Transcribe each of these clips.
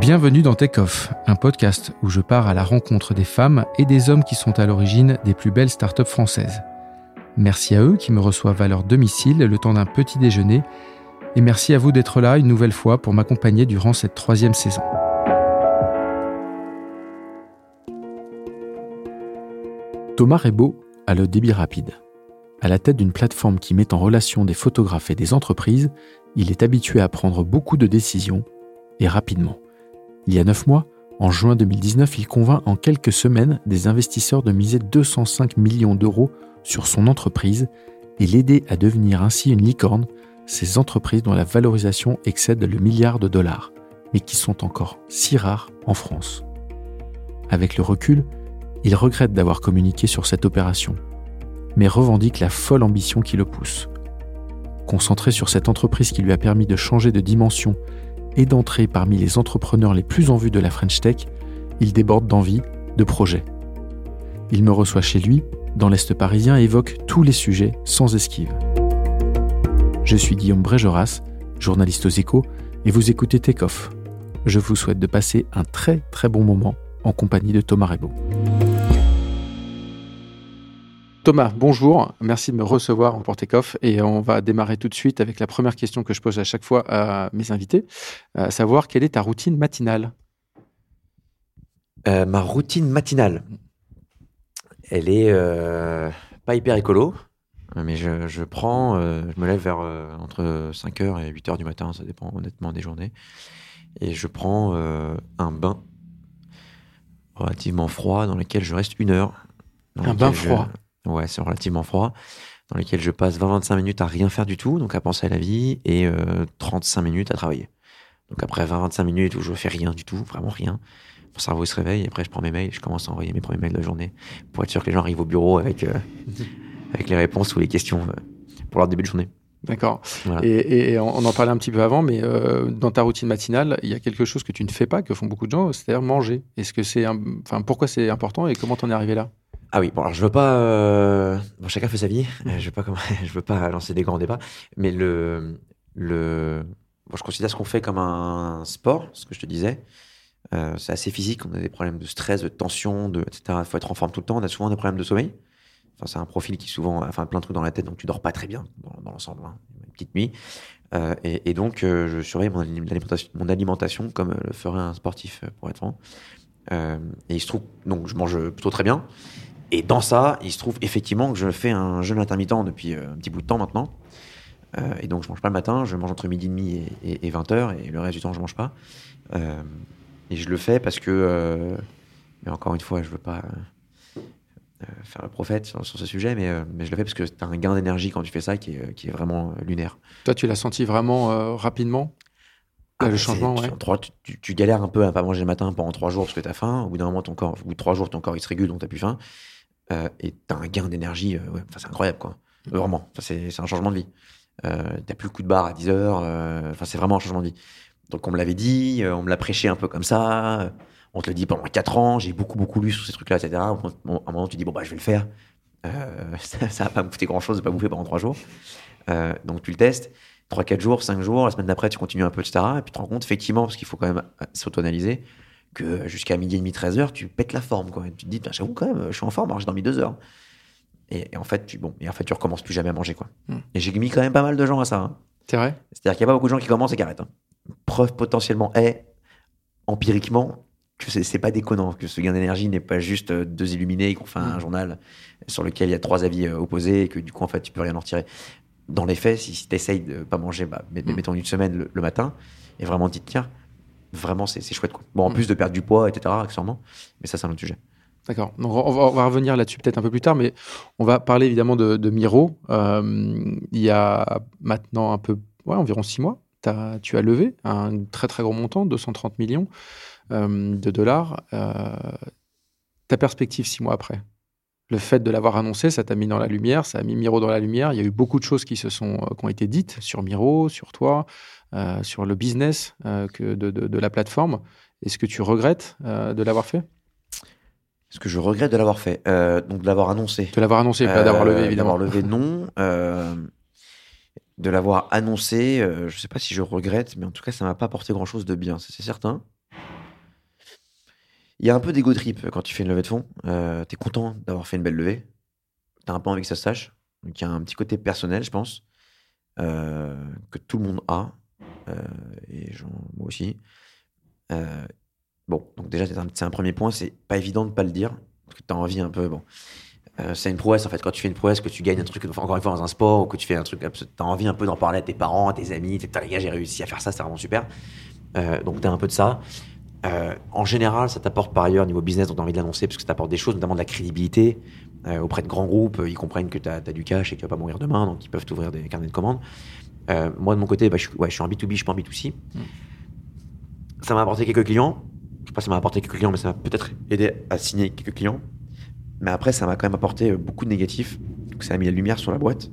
Bienvenue dans Take Off, un podcast où je pars à la rencontre des femmes et des hommes qui sont à l'origine des plus belles startups françaises. Merci à eux qui me reçoivent à leur domicile le temps d'un petit déjeuner et merci à vous d'être là une nouvelle fois pour m'accompagner durant cette troisième saison. Thomas Rebaud a le débit rapide. À la tête d'une plateforme qui met en relation des photographes et des entreprises, il est habitué à prendre beaucoup de décisions et rapidement. Il y a neuf mois, en juin 2019, il convainc en quelques semaines des investisseurs de miser 205 millions d'euros sur son entreprise et l'aider à devenir ainsi une licorne, ces entreprises dont la valorisation excède le milliard de dollars, mais qui sont encore si rares en France. Avec le recul, il regrette d'avoir communiqué sur cette opération, mais revendique la folle ambition qui le pousse. Concentré sur cette entreprise qui lui a permis de changer de dimension et d'entrer parmi les entrepreneurs les plus en vue de la French Tech, il déborde d'envie, de projets. Il me reçoit chez lui, dans l'Est parisien, et évoque tous les sujets sans esquive. Je suis Guillaume Brégeras, journaliste aux échos, et vous écoutez Takeoff. Je vous souhaite de passer un très très bon moment en compagnie de Thomas Rebaud. Thomas, bonjour. Merci de me recevoir pour Takeoff. Et on va démarrer tout de suite avec la première question que je pose à chaque fois à mes invités, à savoir quelle est ta routine matinale? Euh, ma routine matinale, elle est euh, pas hyper écolo, mais je, je prends, euh, je me lève vers entre 5h et 8h du matin, ça dépend honnêtement des journées, et je prends un bain relativement froid dans lequel je reste une heure. Un bain je- froid Ouais, c'est relativement froid, dans lequel je passe 20-25 minutes à rien faire du tout, donc à penser à la vie, et euh, 35 minutes à travailler. Donc après 20-25 minutes où je fais rien du tout, vraiment rien, mon cerveau se réveille, et après je prends mes mails, je commence à envoyer mes premiers mails de la journée, pour être sûr que les gens arrivent au bureau avec, euh, avec les réponses ou les questions euh, pour leur début de journée. D'accord. Voilà. Et, et on en parlait un petit peu avant, mais euh, dans ta routine matinale, il y a quelque chose que tu ne fais pas, que font beaucoup de gens, c'est-à-dire manger. Est-ce que c'est, enfin, pourquoi c'est important et comment t'en es arrivé là? Ah oui, bon alors je veux pas. euh, Bon, chacun fait sa vie. Euh, Je veux pas, comme... je veux pas lancer des grands débats, mais le le. Bon, je considère ce qu'on fait comme un sport, ce que je te disais. Euh, c'est assez physique. On a des problèmes de stress, de tension, de etc. Il faut être en forme tout le temps. On a souvent des problèmes de sommeil. Enfin, c'est un profil qui souvent, enfin, plein de trucs dans la tête, donc tu dors pas très bien dans, l'ensemble. hein. Une petite nuit. Euh, et, donc, euh, je surveille mon, alim- l'alimentation- mon alimentation comme le ferait un sportif, euh, pour être franc. Euh, et il se trouve, donc, je mange plutôt très bien. Et dans ça, il se trouve effectivement que je fais un jeûne intermittent depuis euh, un petit bout de temps maintenant. Euh, et donc, je mange pas le matin, je mange entre midi et demi et, et, 20 heures, et le reste du temps, je mange pas. Euh, et je le fais parce que, euh, mais encore une fois, je veux pas faire le prophète sur, sur ce sujet, mais, mais je le fais parce que tu as un gain d'énergie quand tu fais ça qui est, qui est vraiment lunaire. Toi, tu l'as senti vraiment rapidement? Ah, le changement, ouais. tu, tu- tu- tu galères un peu à pas manger le matin pendant trois jours parce que tu as faim. Au bout d'un moment, ton corps, au bout de trois jours, ton corps il se régule, donc tu plus faim. Euh, et tu as un gain d'énergie. euh, ouais. C'est incroyable, quoi. Euh, Vraiment. C'est un changement de vie. Euh, tu plus le coup de barre à 10 heures. euh, Enfin, c'est vraiment un changement de vie. Donc, on me l'avait dit, on me l'a prêché un peu comme ça. On te le dit pendant quatre ans. J'ai beaucoup, beaucoup lu sur ces trucs-là, etc. À un moment, tu dis, bon, bah, je vais le faire. Ça, ça va pas me coûter grand-chose de pas bouffer pendant trois jours. Donc, tu le testes. 3-4 jours, 5 jours, la semaine d'après, tu continues un peu, etc. Et puis tu te rends compte, effectivement, parce qu'il faut quand même s'auto-analyser, que jusqu'à midi et demi, 13 heures, tu pètes la forme. Quoi. Et tu te dis, Putain, j'avoue quand même, je suis en forme, alors j'ai dormi 2 heures. Et, et en fait, tu, bon, et en fait, tu recommences plus jamais à manger. Quoi. Hmm. Et j'ai mis quand même pas mal de gens à ça. hein. C'est vrai? C'est-à-dire qu'il n'y a pas beaucoup de gens qui commencent et qui arrêtent. hein. Preuve potentiellement est, empiriquement, que c'est, pas déconnant, que ce gain d'énergie n'est pas juste euh, deux illuminés qui ont fait un Mm. journal sur lequel il y a trois avis euh, opposés et que du coup, en fait, tu peux rien en retirer. Dans les faits, si, tu essayes de pas manger, bah, met- Mm. mettons une semaine le, le matin, et vraiment t'y tiens, vraiment, c'est, chouette. Quoi. Bon, en Mm. plus de perdre du poids, etc., accessoirement, mais ça, c'est un autre sujet. D'accord. Donc on va, on va revenir là-dessus peut-être un peu plus tard, mais on va parler évidemment de, de Miro. Euh, il y a maintenant un peu, ouais, environ six mois, t'as- tu as levé un très très gros montant, 230 millions euh, de dollars. Euh, ta perspective six mois après? Le fait de l'avoir annoncé, ça t'a mis dans la lumière, ça a mis Miro dans la lumière. Il y a eu beaucoup de choses qui, se sont, qui ont été dites sur Miro, sur toi, euh, sur le business euh, que de, de- de la plateforme. Est-ce que tu regrettes euh, de l'avoir fait? Est-ce que je regrette de l'avoir fait Donc de l'avoir annoncé. De l'avoir annoncé, pas d'avoir levé, évidemment. D'avoir levé, non. De l'avoir annoncé, je sais pas si je regrette, mais en tout cas, ça m'a pas apporté grand-chose de bien, c'est certain. Il y a un peu d'ego trip quand tu fais une levée de fonds. Euh, tu es content d'avoir fait une belle levée. Tu as un peu envie que ça se sache. Donc il y a un petit côté personnel, je pense, euh, que tout le monde a. Euh, et moi aussi. Euh, bon, donc déjà, c'est un, premier point. C'est pas évident de pas le dire. Parce que tu as envie un peu. Bon. Euh, c'est une prouesse en fait. Quand tu fais une prouesse, que tu gagnes un truc, encore une fois, dans un sport, ou que tu fais un truc, tu as envie un peu d'en parler à tes parents, à tes amis. Putain, les gars, j'ai réussi à faire ça, c'est vraiment super. Donc, tu as un peu de ça. En général, ça t'apporte par ailleurs, niveau business, donc tu as envie de l'annoncer, parce que ça t'apporte des choses, notamment de la crédibilité auprès de grands groupes. Ils comprennent que tu as, du cash et que tu vas pas mourir demain, donc ils peuvent t'ouvrir des carnets de commandes. Euh, moi, de mon côté, bah, je, suis- ouais, je suis en B2B, je suis pas en B2C. Ça m'a apporté quelques clients. Je sais pas si ça m'a apporté quelques clients, mais ça m'a peut-être aidé à signer quelques clients. Mais après, ça m'a quand même apporté euh, beaucoup de négatifs. Donc, ça a mis la lumière sur la boîte.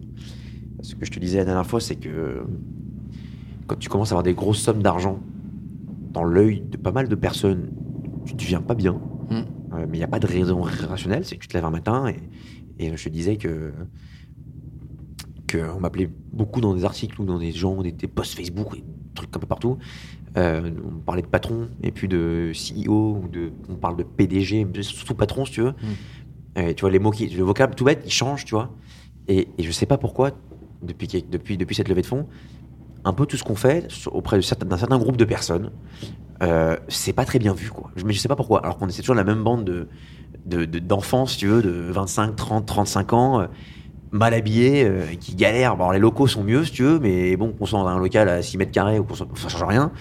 Ce que je te disais la dernière fois, c'est que quand tu commences à avoir des grosses sommes d'argent dans l'œil de pas mal de personnes, tu ne deviens pas bien. Mm. Euh, mais il n'y a pas de raison rationnelle. C'est que tu te lèves un matin et, et je te disais que qu'on m'appelait beaucoup dans des articles ou dans des gens, des, des posts Facebook, des trucs un peu partout. Euh, on parlait de patron et puis de CEO ou de, on parle de PDG, surtout patron si tu veux. Euh, tu vois les mots qui, le vocable tout bête, il change, tu vois. Et, et je sais pas pourquoi depuis qu'il- depuis depuis cette levée de fonds, un peu tout ce qu'on fait auprès d'un certain groupe de personnes, euh, c'est pas très bien vu quoi. Je- Mais je sais pas pourquoi. Alors qu'on est toujours la même bande de de- de- d'enfants si tu veux de 25, 30, 35 ans. Mal habillés, euh, qui galèrent. Bon, les locaux sont mieux, si tu veux, mais bon, qu'on soit dans un local à 6 mètres carrés ou qu'on soit, ça change rien.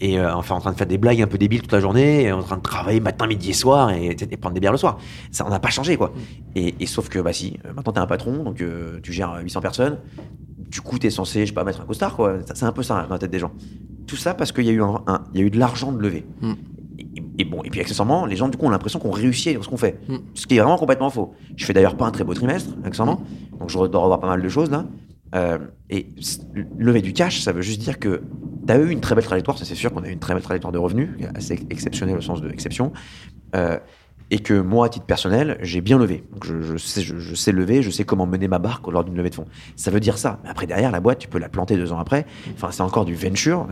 Et euh, enfin, en train de faire des blagues un peu débiles toute la journée, et en train de travailler matin, midi et soir, et, et prendre des bières le soir. Ça, on n'a pas changé, quoi. Et, et sauf que, bah si, euh, maintenant t'es un patron, donc euh, tu gères 800 personnes. Du coup, t'es censé, je sais pas, mettre un costard, quoi. C'est un peu ça dans la tête des gens. Tout ça parce qu'il y a eu un, un- il y a eu de l'argent de lever. Mm. Et, et bon, et puis accessoirement, les gens du coup ont l'impression qu'on réussit dans ce qu'on fait, Mm. ce qui est vraiment complètement faux. Je fais d'ailleurs pas un très beau trimestre, accessoirement, donc je dois revoir pas mal de choses là. Euh, et lever du cash, ça veut juste dire que tu as eu une très belle trajectoire, ça c'est sûr qu'on a eu une très belle trajectoire de revenus, assez exceptionnelle au sens de exception, euh, et que moi, à titre personnel, j'ai bien levé. Donc je, je sais, je, je sais lever, je sais comment mener ma barque lors d'une levée de fonds. Ça veut dire ça. Mais après, derrière, la boîte, tu peux la planter deux ans après. Enfin, c'est encore du venture.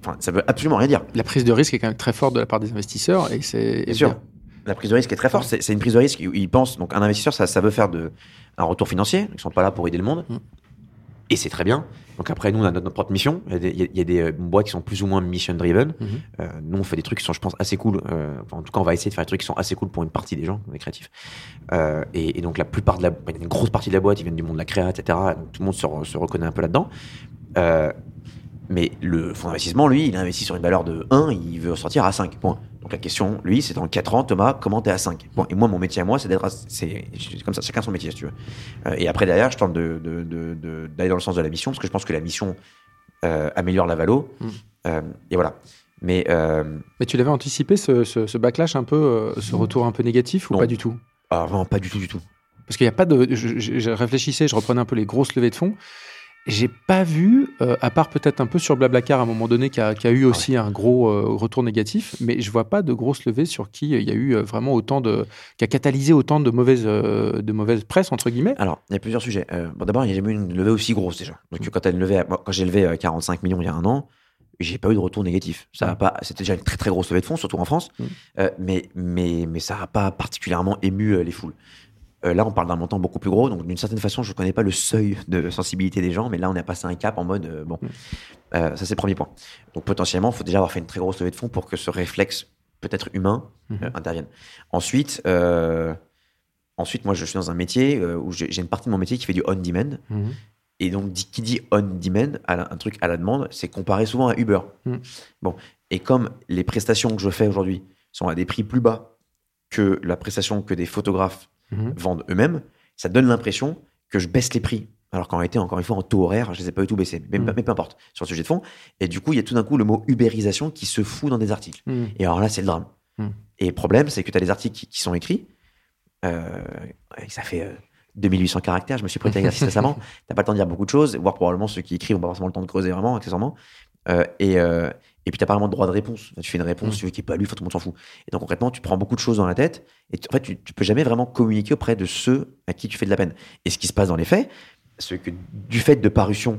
Enfin, ça veut absolument rien dire. La prise de risque est quand même très forte de la part des investisseurs et c'est Bien sûr. La prise de risque est très forte. C'est c'est une prise de risque où ils pensent. Donc, un investisseur, ça, ça veut faire de, un retour financier. Ils sont pas là pour aider le monde. Mm. Et c'est très bien. Donc, après, nous, on a notre, notre propre mission. Il y a des, il y a- il y a des, euh, boîtes qui sont plus ou moins mission-driven. Mhm. Euh, nous, on fait des trucs qui sont, je pense, assez cool. Euh, en tout cas, on va essayer de faire des trucs qui sont assez cool pour une partie des gens, des créatifs. Euh, et, et donc, la plupart de la, une grosse partie de la boîte, ils viennent du monde de la créa, etc. Donc, tout le monde se, re- se reconnaît un peu là-dedans. Mais le fonds d'investissement, lui, il a investi sur une valeur de 1, il veut sortir à 5. Point. Donc la question, lui, c'est dans 4 ans, Thomas, comment t'es à 5 Point. Et moi, mon métier à moi, c'est d'être à- c'est comme ça, chacun son métier, si tu veux. Euh, et après, derrière, je tente de- de- de- de- d'aller dans le sens de la mission, parce que je pense que la mission euh, améliore la valo. Mm. Euh, et voilà. Mais Mais tu l'avais anticipé ce, ce- ce backlash un peu, ce retour un peu négatif ou Non. pas du tout? Ah, vraiment pas du tout, du tout. Parce qu'il n'y a pas de. Je, je- je réfléchissais, je reprenais un peu les grosses levées de fonds. J'ai pas vu, euh, à part peut-être un peu sur Blablacar à un moment donné, qui a, eu aussi un gros euh, retour négatif, mais je vois pas de grosses levées sur qui il y a eu euh, vraiment autant de. qui a catalysé autant de mauvaise, euh, de mauvaise presse, entre guillemets. Alors, il y a plusieurs sujets. Euh, bon, D'abord, il n'y a jamais eu une levée aussi grosse déjà. Donc, quand, une levée à- moi, quand j'ai levé euh, 45 millions il y a un an, j'ai pas eu de retour négatif. Ça a pas, c'était déjà une très très grosse levée de fonds, surtout en France, Mm. Euh, mais, mais, mais ça n'a pas particulièrement ému euh, les foules. Euh, là, on parle d'un montant beaucoup plus gros, donc d'une certaine façon, je ne connais pas le seuil de sensibilité des gens, mais là, on a passé un cap en mode euh, bon. Euh, ça, c'est le premier point. Donc, potentiellement, il faut déjà avoir fait une très grosse levée de fonds pour que ce réflexe, peut-être humain, Mhm. euh, intervienne. Ensuite, ensuite, moi, je suis dans un métier où j'ai une partie de mon métier qui fait du on-demand. Mhm. Et donc, qui dit on-demand, un truc à la demande, c'est comparé souvent à Uber. Mm. Bon. Et comme les prestations que je fais aujourd'hui sont à des prix plus bas que la prestation que des photographes Mhm. vendent eux-mêmes, ça donne l'impression que je baisse les prix. Alors qu'en réalité, encore une fois, en taux horaire, je les ai pas du tout baissés. Mais, Mhm. mais peu importe, sur le sujet de fond. Et du coup, il y a tout d'un coup le mot ubérisation qui se fout dans des articles. Mhm. Et alors là, c'est le drame. Et le problème, c'est que tu as des articles qui, qui sont écrits. euh, ça fait euh, 2800 caractères. Je me suis prêté à l'exercice récemment. T'as pas le temps de dire beaucoup de choses, voire probablement ceux qui écrivent n'ont pas forcément le temps de creuser vraiment, accessoirement. Euh, et, euh, et puis, t'as pas vraiment de droit de réponse. Tu fais une réponse, Mm. tu veux qui est pas lu, tout le monde s'en fout. Et donc, concrètement, tu prends beaucoup de choses dans la tête. Et tu- en fait, tu, tu peux jamais vraiment communiquer auprès de ceux à qui tu fais de la peine. Et ce qui se passe dans les faits, c'est que du fait de parution,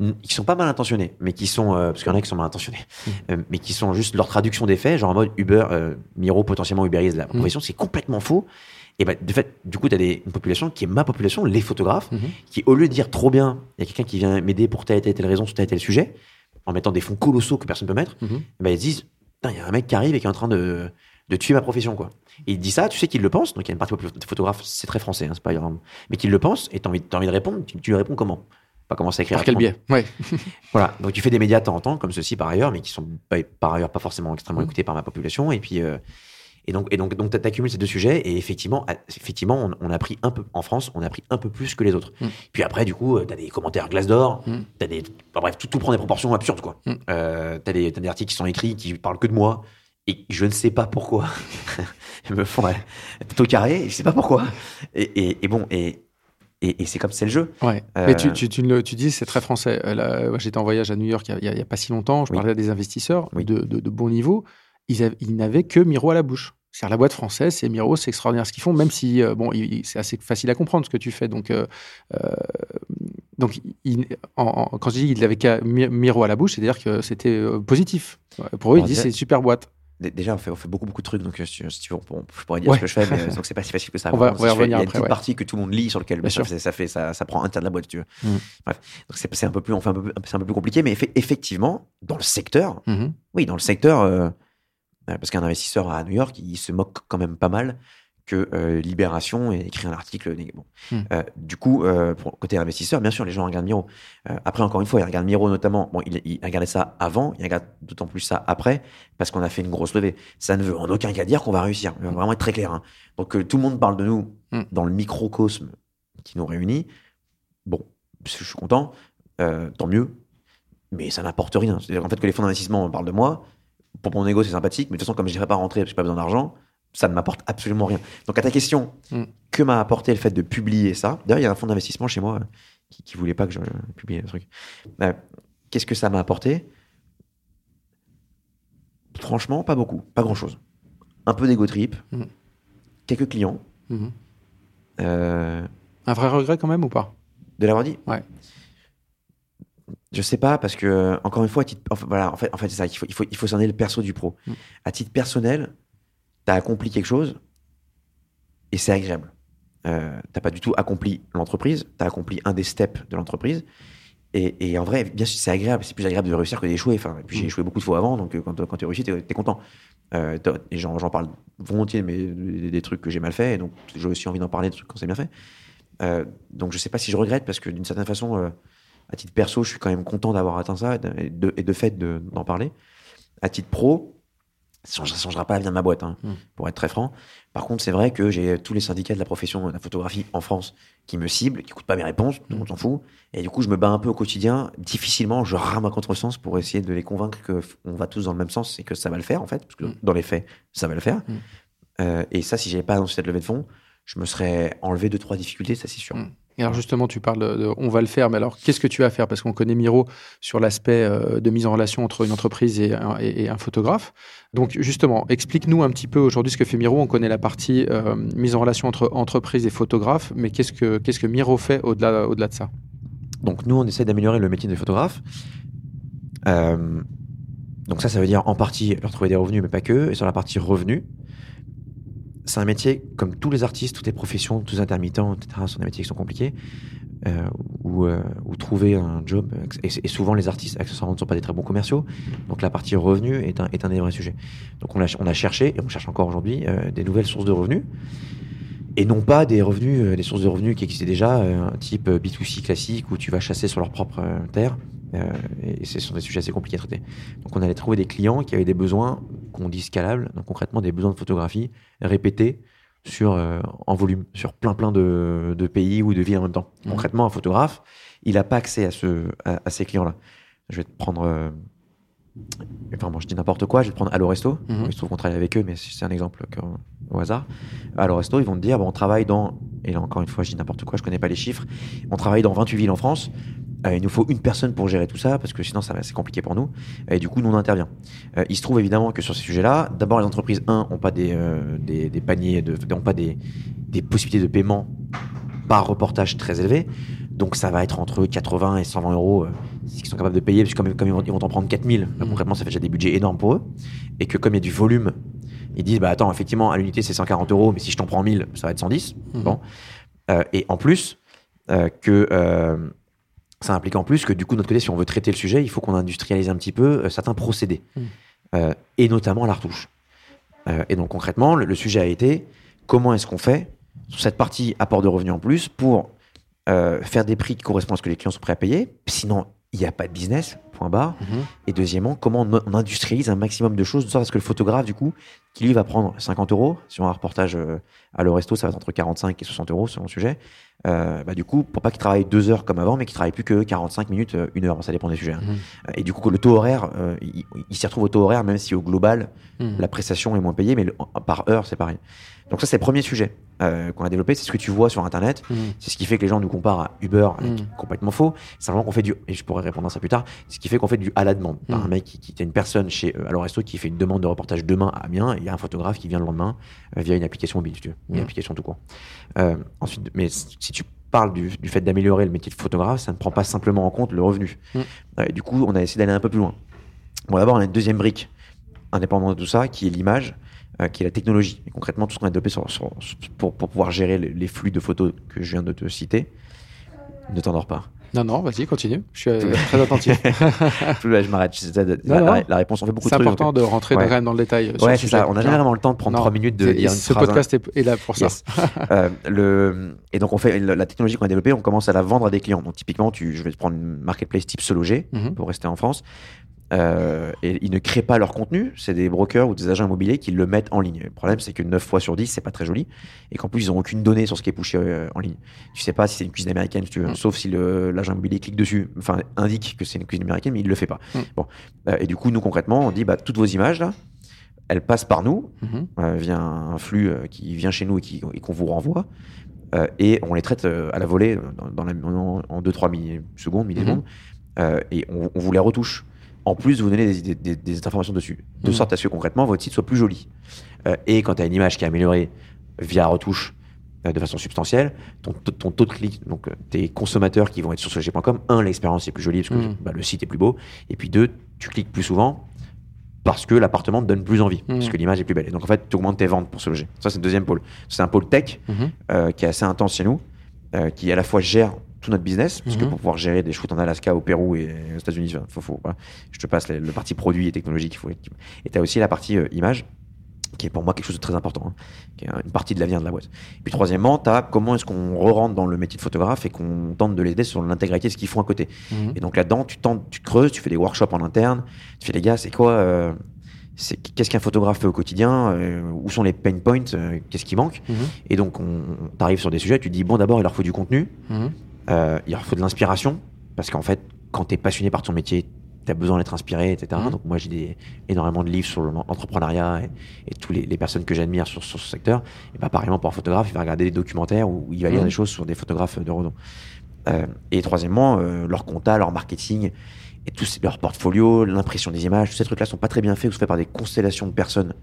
n- qui sont pas mal intentionnés, mais qui sont, euh, parce qu'il y en a qui sont mal intentionnés, euh, mais qui sont juste leur traduction des faits, genre en mode Uber, euh, Miro potentiellement Uberise la profession, c'est complètement faux. Et ben, de fait, du coup, tu as une population qui est ma population, les photographes, Mhm. qui, au lieu de dire trop bien, il y a quelqu'un qui vient m'aider pour telle et telle, telle raison sur tel et tel sujet, en mettant des fonds colossaux que personne ne peut mettre, Mhm. ben, ils se disent, il y a un mec qui arrive et qui est en train de, de tuer ma profession, quoi. Et il dit ça, tu sais qu'il le pense, donc il y a une partie de photographes, c'est très français, hein, c'est pas grave, mais qu'il le pense, et tu as envie, t'as envie de répondre, tu, tu lui réponds comment? Pas commencer à écrire. Par quel biais? Ouais. Voilà, donc tu fais des médias de temps en temps, comme ceci par ailleurs, mais qui sont pas- par ailleurs pas forcément extrêmement Mm. écoutés par ma population. Et puis, euh, et donc, et donc, donc t'accumules ces deux sujets, et effectivement, effectivement, on, on a pris un peu en France, on a pris un peu plus que les autres. Mm. Puis après, du coup, euh, t'as des commentaires glace d'or, Mm. t'as des, enfin, bref, tout, tout prend des proportions absurdes, quoi. Mm. Euh, t'as des, articles qui sont écrits qui parlent que de moi. Et je ne sais pas pourquoi. Ils me font tout carré, je sais pas pourquoi. Et, et, et bon, et, et, et c'est comme c'est le jeu. Ouais. Euh, Mais tu, tu, tu, le- tu dis, c'est très français. Euh, J'étais en voyage à New York il y a- pas si longtemps. Je Oui. parlais à des investisseurs Oui. de, de, de bon niveau. Ils n'avaient que Miro à la bouche. C'est-à-dire la boîte française, c'est Miro, c'est extraordinaire ce qu'ils font, même si euh, bon, c'est assez facile à comprendre ce que tu fais. Donc, euh, euh, donc il- en- en- quand je dis qu'il Mi- Miro à la bouche, c'est-à-dire que c'était positif. Ouais, Pour eux, ils disent c'est une super boîte. Dé- Déjà, on fait, on fait beaucoup, beaucoup de trucs, donc si, si tu veux, on- je pourrais dire Ouais. ce que je fais, mais donc c'est pas si facile que ça. On va- si je fais- revenir Il y a une petite ouais. partie que tout le monde lit sur lequel Bien ça, ça, fait, ça, ça prend un tiers de la boîte, si tu veux. Mm. Bref, donc c'est un peu plus, on fait un peu, plus- c'est un peu plus compliqué, mais effe- effectivement, dans le secteur, Mhm. oui, dans le secteur, euh, parce qu'un investisseur à New York, il se moque quand même pas mal que euh, Libération ait écrit un article. Bon. Hmm. Euh, du coup, euh, pour côté investisseur, bien sûr, les gens regardent Miro. Euh, après, encore une fois, ils regardent Miro notamment. Bon, il, il regardait ça avant, il regarde d'autant plus ça après, parce qu'on a fait une grosse levée. Ça ne veut en aucun cas dire qu'on va réussir. On va vraiment être très clair. hein. Donc, que tout le monde parle de nous Hmm. dans le microcosme qui nous réunit. Bon, je suis content, euh, tant mieux, mais ça n'apporte rien. C'est-à-dire en fait que les fonds d'investissement parlent de moi. Pour mon ego, c'est sympathique, mais de toute façon, comme je n'irai pas rentrer parce que j'ai pas besoin d'argent, ça ne m'apporte absolument rien. Donc, à ta question, Mm. que m'a apporté le fait de publier ça? D'ailleurs, il y a un fonds d'investissement chez moi euh, qui, qui voulait pas que je publie le truc. Euh, Qu'est-ce que ça m'a apporté? Franchement, pas beaucoup, pas grand-chose. Un peu d'ego trip, Mm. quelques clients, Mhm. euh, Un vrai regret quand même ou pas? De l'avoir dit? Ouais. Je sais pas, parce que, encore une fois, à titre, enfin, voilà, en fait, en fait c'est ça, il faut, il faut, il faut cerner le perso du pro. Mm. À titre personnel, tu as accompli quelque chose et c'est agréable. Euh, t'as pas du tout accompli l'entreprise, tu as accompli un des steps de l'entreprise. Et, et en vrai, bien sûr, c'est agréable, c'est plus agréable de réussir que d'échouer. Enfin, et puis j'ai Mm. échoué beaucoup de fois avant, donc euh, quand, quand tu réussis, tu es, content. Euh, t'as- et j'en parle volontiers, mais des, des trucs que j'ai mal fait, et donc j'ai aussi envie d'en parler de trucs quand c'est bien fait. Euh, donc je sais pas si je regrette, parce que d'une certaine façon, euh, à titre perso, je suis quand même content d'avoir atteint ça et de, et de, fait de- d'en parler. À titre pro, ça ne changera pas l'avenir de ma boîte, hein, Mm. pour être très franc. Par contre, c'est vrai que j'ai tous les syndicats de la profession de la photographie en France qui me ciblent, qui n'écoutent pas mes réponses, tout le monde s'en fout. Et du coup, je me bats un peu au quotidien. Difficilement, je rame à contresens pour essayer de les convaincre qu'on va tous dans le même sens et que ça va le faire, en fait. Parce que Mm. dans les faits, ça va le faire. Mm. Euh, et ça, si j'avais pas annoncé cette levée de fonds, je me serais enlevé deux, trois difficultés, ça c'est sûr. Alors justement, tu parles de, on va le faire, mais alors qu'est-ce que tu vas faire? Parce qu'on connaît Miro sur l'aspect euh, de mise en relation entre une entreprise et un, photographe. Donc justement, explique-nous un petit peu aujourd'hui ce que fait Miro. On connaît la partie euh, mise en relation entre entreprise et photographe, mais qu'est-ce que, Miro fait au-delà, au-delà de ça? Donc nous, on essaie d'améliorer le métier de photographe. Euh, donc ça, ça veut dire en partie leur trouver des revenus, mais pas que. Et sur la partie revenus, c'est un métier comme tous les artistes, toutes les professions, tous les intermittents, etc. sont des métiers qui sont compliqués. Euh, où, euh, où trouver un job, et, et souvent les artistes accessoirement ne sont pas des très bons commerciaux, donc la partie revenus est un, des vrais sujets. Donc on a, cherché, et on cherche encore aujourd'hui, euh, des nouvelles sources de revenus, et non pas des revenus, euh, des sources de revenus qui existaient déjà, euh, un type euh, B2C classique où tu vas chasser sur leur propre euh, terre. Euh, et ce sont des sujets assez compliqués à traiter. Donc on allait trouver des clients qui avaient des besoins qu'on dit scalables, donc concrètement des besoins de photographie répétés sur, euh, en volume, sur plein plein de, de pays ou de villes en même temps. Mhm. Concrètement, un photographe, il n'a pas accès à, ce, à, à ces clients-là. Je vais te prendre... euh, Enfin, bon, je dis n'importe quoi, je vais te prendre Allo Resto. Mhm. Il se trouve qu'on travaille avec eux, mais c'est un exemple au hasard. Allo Resto, ils vont te dire, bon, on travaille dans, et là encore une fois, je dis n'importe quoi, je connais pas les chiffres, on travaille dans 28 villes en France. Euh, il nous faut une personne pour gérer tout ça, parce que sinon, ça c'est compliqué pour nous. Et du coup, nous, on intervient. Euh, il se trouve évidemment que sur ces sujets-là, d'abord, les entreprises, un, n'ont pas des, euh, des, des paniers, de, n'ont pas des, des possibilités de paiement par reportage très élevées. Donc, ça va être entre 80 et 120 euros ce qu'ils sont capables de payer, parce que comme, comme ils vont, ils vont en prendre 4000, bah, Mhm. concrètement, ça fait déjà des budgets énormes pour eux. Et que comme il y a du volume, ils disent, bah attends, effectivement, à l'unité, c'est 140 euros, mais si je t'en prends 1000, ça va être 110. Mhm. Bon. Et en plus, que ça implique en plus que du coup, de notre côté, si on veut traiter le sujet, il faut qu'on industrialise un petit peu euh, certains procédés, Mhm. Euh, et notamment la retouche. Euh, et donc concrètement, le, le sujet a été comment est-ce qu'on fait sur cette partie apport de revenus en plus pour faire des prix qui correspondent à ce que les clients sont prêts à payer? Sinon, il n'y a pas de business, point barre. Mhm. Et deuxièmement, comment on, on industrialise un maximum de choses de sorte à ce que le photographe, du coup, qui lui va prendre 50 euros, sur un reportage euh, à le resto, ça va être entre 45 et 60 euros selon le sujet. Euh, bah, du coup, pour pas qu'il travaille deux heures comme avant, mais qu'il travaille plus que 45 minutes, euh, une heure, ça dépend des sujets. hein. Mhm. Euh, Et du coup, le taux horaire, euh, il, il s'y retrouve au taux horaire, même si au global, Mhm. la prestation est moins payée, mais le- par heure, c'est pareil. Donc ça, c'est le premier sujet euh, qu'on a développé, c'est ce que tu vois sur Internet. Mhm. C'est ce qui fait que les gens nous comparent à Uber, avec Mm. complètement faux. C'est simplement qu'on fait du, et je pourrais répondre à ça plus tard, ce qui fait qu'on fait du à la demande. T'as Mm. un mec qui, qui une personne chez euh, Allo Resto qui fait une demande de reportage demain à Amiens, et il y a un photographe qui vient le lendemain euh, via une application mobile, si tu veux, une Mm. application tout court. Euh, ensuite, mais si tu parles du, du fait d'améliorer le métier de photographe, ça ne prend pas simplement en compte le revenu. Du coup, on a essayé d'aller un peu plus loin. Bon, d'abord, on a une deuxième brique, indépendamment de tout ça, qui est l'image, qui est la technologie. Et concrètement, tout ce qu'on a développé sur- sur- pour, pour pouvoir gérer les, les flux de photos que je viens de te citer. Ne t'endors pas. Non, non, vas-y, continue. Je suis euh, très attentif. Je m'arrête. C'est La, réponse, on fait beaucoup C'est de trucs. important de rentrer Ouais. quand même dans le détail. euh, Ouais, c'est ça. On n'a jamais vraiment le temps de prendre trois minutes de C'est- dire une Ce phrase. podcast est, est là pour ça. Yes. Euh, le... Et donc, on fait la technologie qu'on a développée, on commence à la vendre à des clients. Donc, typiquement, tu... je vais te prendre une marketplace type Se Loger, Mhm. pour rester en France. Euh, et ils ne créent pas leur contenu, c'est des brokers ou des agents immobiliers qui le mettent en ligne. Le problème, c'est que 9 fois sur 10, c'est pas très joli, et qu'en plus, ils n'ont aucune donnée sur ce qui est pushé euh, en ligne. Tu sais pas si c'est une cuisine américaine, si tu veux, Mm. sauf si l'agent immobilier clique dessus, enfin, indique que c'est une cuisine américaine, mais il le fait pas. Mm. Bon. Euh, et du coup, nous, concrètement, on dit, bah, toutes vos images, là, elles passent par nous, Mhm. euh, via un flux qui vient chez nous et qu'on vous renvoie. Et on les traite à la volée dans, dans la, en 2-3 secondes, millisecondes, euh, et on, on vous les retouche. En plus, vous donnez des, des- des- des informations dessus, de Mhm. sorte à ce que concrètement votre site soit plus joli. Euh, et quand tu as une image qui est améliorée via retouche euh, de façon substantielle, ton, taux de clic, donc euh, tes consommateurs qui vont être sur sologer.com, un, l'expérience est plus jolie parce que Mhm. bah, le site est plus beau, et puis deux, tu cliques plus souvent parce que l'appartement te donne plus envie, parce Mhm. que l'image est plus belle. Et donc en fait, tu augmentes tes ventes pour se loger. Ça, c'est le deuxième pôle. C'est un pôle tech Mhm. euh, qui est assez intense chez nous, qui à la fois gère tout notre business, parce que Mhm. pour pouvoir gérer des shoots en Alaska, au Pérou et aux États-Unis, faut, faut, voilà. je te passe le, le parti produit et technologique. il faut- Et tu as aussi la partie euh, image, qui est pour moi quelque chose de très important, hein, qui est une partie de l'avenir de la boîte. Puis troisièmement, tu as comment est-ce qu'on re-rentre dans le métier de photographe et qu'on tente de l'aider sur l'intégralité de ce qu'ils font à côté. Mhm. Et donc là-dedans, tu, tentes, tu creuses, tu fais des workshops en interne, tu fais les gars, c'est quoi euh, c'est Qu'est-ce qu'un photographe fait au quotidien euh, Où sont les pain points euh, Qu'est-ce qui manque? Mhm. Et donc, on, t'arrive sur des sujets, tu te dis, bon, d'abord, il leur faut du contenu. Euh, il leur faut de l'inspiration, parce qu'en fait, quand tu es passionné par ton métier, tu as besoin d'être inspiré, etc. Mhm. Donc, moi, j'ai des, énormément de livres sur le- l'entrepreneuriat et, et tous les, personnes que j'admire sur, sur ce secteur. Et bah, pareillement, pour un photographe, il va regarder des documentaires où il va lire Mhm. des choses sur des photographes de renom. Euh, et troisièmement, euh, leur compta, leur marketing et tout ce- leur portfolio, l'impression des images, tous ces trucs-là sont pas très bien faits ou sont faits par des constellations de personnes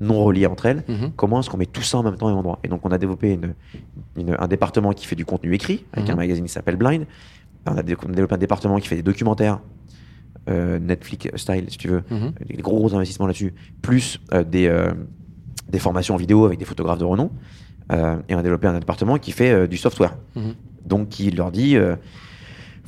non reliées entre elles. Mhm. Comment est-ce qu'on met tout ça en même temps et en même endroit Et donc, on a développé une, une- un département qui fait du contenu écrit, avec Mhm. un magazine qui s'appelle Blind. On a, développé un département qui fait des documentaires, euh, Netflix style, si tu veux, Mhm. des gros investissements là-dessus, plus euh, des, euh, des formations en vidéo avec des photographes de renom. Euh, et on a développé un département qui fait du software. Donc, qui leur dit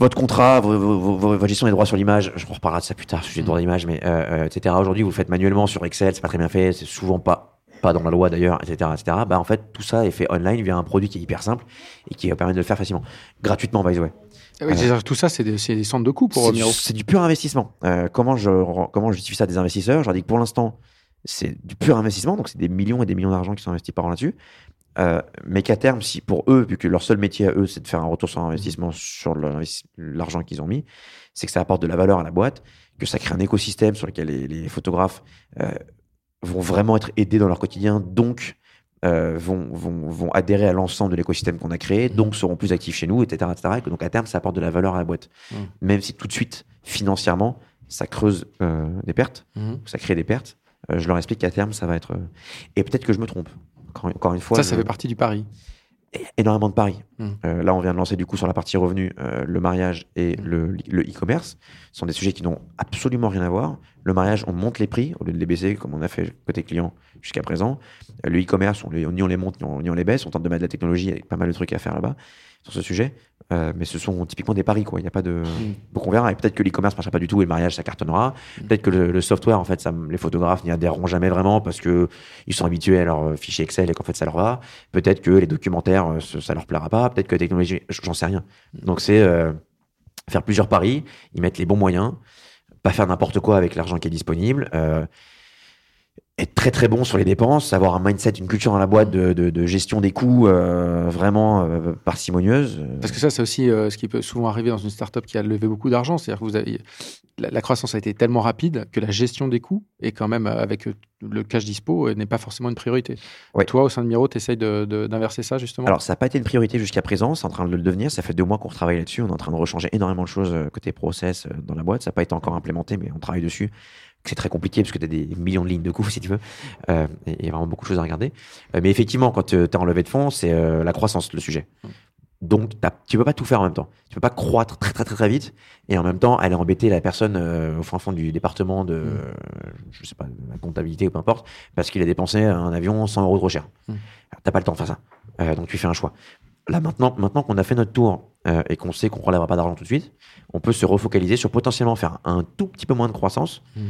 votre contrat, vo- vo- vo- vo- votre gestion des droits sur l'image, je reparlerai de ça plus tard, sujet de droits d'image, mais euh, euh, etc. Aujourd'hui, vous le faites manuellement sur Excel, c'est pas très bien fait, c'est souvent pas pas dans la loi d'ailleurs, etc., etc., bah, en fait, tout ça est fait online via un produit qui est hyper simple et qui va permettre de le faire facilement. Gratuitement, by the way. Ah oui, tout ça, c'est des, des, centres de coûts pour Miro. c'est du pur investissement. Euh, comment, je, comment je justifie ça à des investisseurs? Je leur dis que pour l'instant, c'est du pur investissement, donc c'est des millions et des millions d'argent qui sont investis par an là-dessus. Euh, mais qu'à terme, si pour eux, vu que leur seul métier à eux, c'est de faire un retour sur investissement sur l'argent qu'ils ont mis, c'est que ça apporte de la valeur à la boîte, que ça crée un écosystème sur lequel les, les photographes euh, vont vraiment être aidés dans leur quotidien, donc euh, vont, vont, vont adhérer à l'ensemble de l'écosystème qu'on a créé, donc seront plus actifs chez nous, etc., etc. Et que donc à terme, ça apporte de la valeur à la boîte. Mm. Même si tout de suite, financièrement, ça creuse des pertes, Mhm. ça crée des pertes. Je leur explique qu'à terme, ça va être. Et peut-être que je me trompe. Encore, une fois, Ça, ça fait partie du pari. énormément de paris. Mm. Euh, là, on vient de lancer du coup sur la partie revenu euh, le mariage et Mm. le e-commerce. Ce sont des sujets qui n'ont absolument rien à voir. Le mariage, on monte les prix au lieu de les baisser comme on a fait côté client jusqu'à présent. Euh, le e-commerce, on les, ni on les monte ni on, ni on les baisse. On tente de mettre de la technologie avec pas mal de trucs à faire là-bas sur ce sujet. Euh, mais ce sont typiquement des paris, quoi. Il n'y a pas de. Donc on verra. Et peut-être que l'e-commerce marchera pas du tout et le mariage ça cartonnera. Peut-être que le, le software, en fait, ça, les photographes n'y adhéreront jamais vraiment parce que ils sont habitués à leur fichier Excel et qu'en fait ça leur va. Peut-être que les documentaires, euh, ça leur plaira pas. Peut-être que la technologie, j'en sais rien. Donc c'est euh, faire plusieurs paris, y mettre les bons moyens, pas faire n'importe quoi avec l'argent qui est disponible. euh, être très très bon sur les dépenses, avoir un mindset, une culture dans la boîte de, de- de gestion des coûts euh, vraiment euh, parcimonieuse. Parce que ça, c'est aussi euh, ce qui peut souvent arriver dans une startup qui a levé beaucoup d'argent. C'est-à-dire que vous avez, la, la croissance a été tellement rapide que la gestion des coûts, et quand même euh, avec euh, le cash dispo, euh, n'est pas forcément une priorité. Ouais. Toi, au sein de Miro, tu essayes d'inverser ça, justement? Alors, ça n'a pas été une priorité jusqu'à présent, c'est en train de le devenir. Ça fait deux mois qu'on retravaille là-dessus. On est en train de rechanger énormément de choses euh, côté process euh, dans la boîte. Ça n'a pas été encore implémenté, mais on travaille dessus. C'est très compliqué parce que tu as des millions de lignes de coûts, si tu veux. Euh, il y a vraiment beaucoup de choses à regarder. Euh, mais effectivement, quand tu es en levée de fonds, c'est euh, la croissance, le sujet. Donc, tu peux pas tout faire en même temps. Tu peux pas croître très, très, très, très vite et en même temps aller embêter la personne euh, au fin fond du département de, euh, je sais pas, de la comptabilité ou peu importe, parce qu'il a dépensé un avion 100 euros trop cher. Mm. T'as pas le temps de faire ça. Euh, donc, tu fais un choix. Là, maintenant, maintenant qu'on a fait notre tour euh, et qu'on sait qu'on ne relèvera pas d'argent tout de suite, on peut se refocaliser sur potentiellement faire un tout petit peu moins de croissance, Mhm.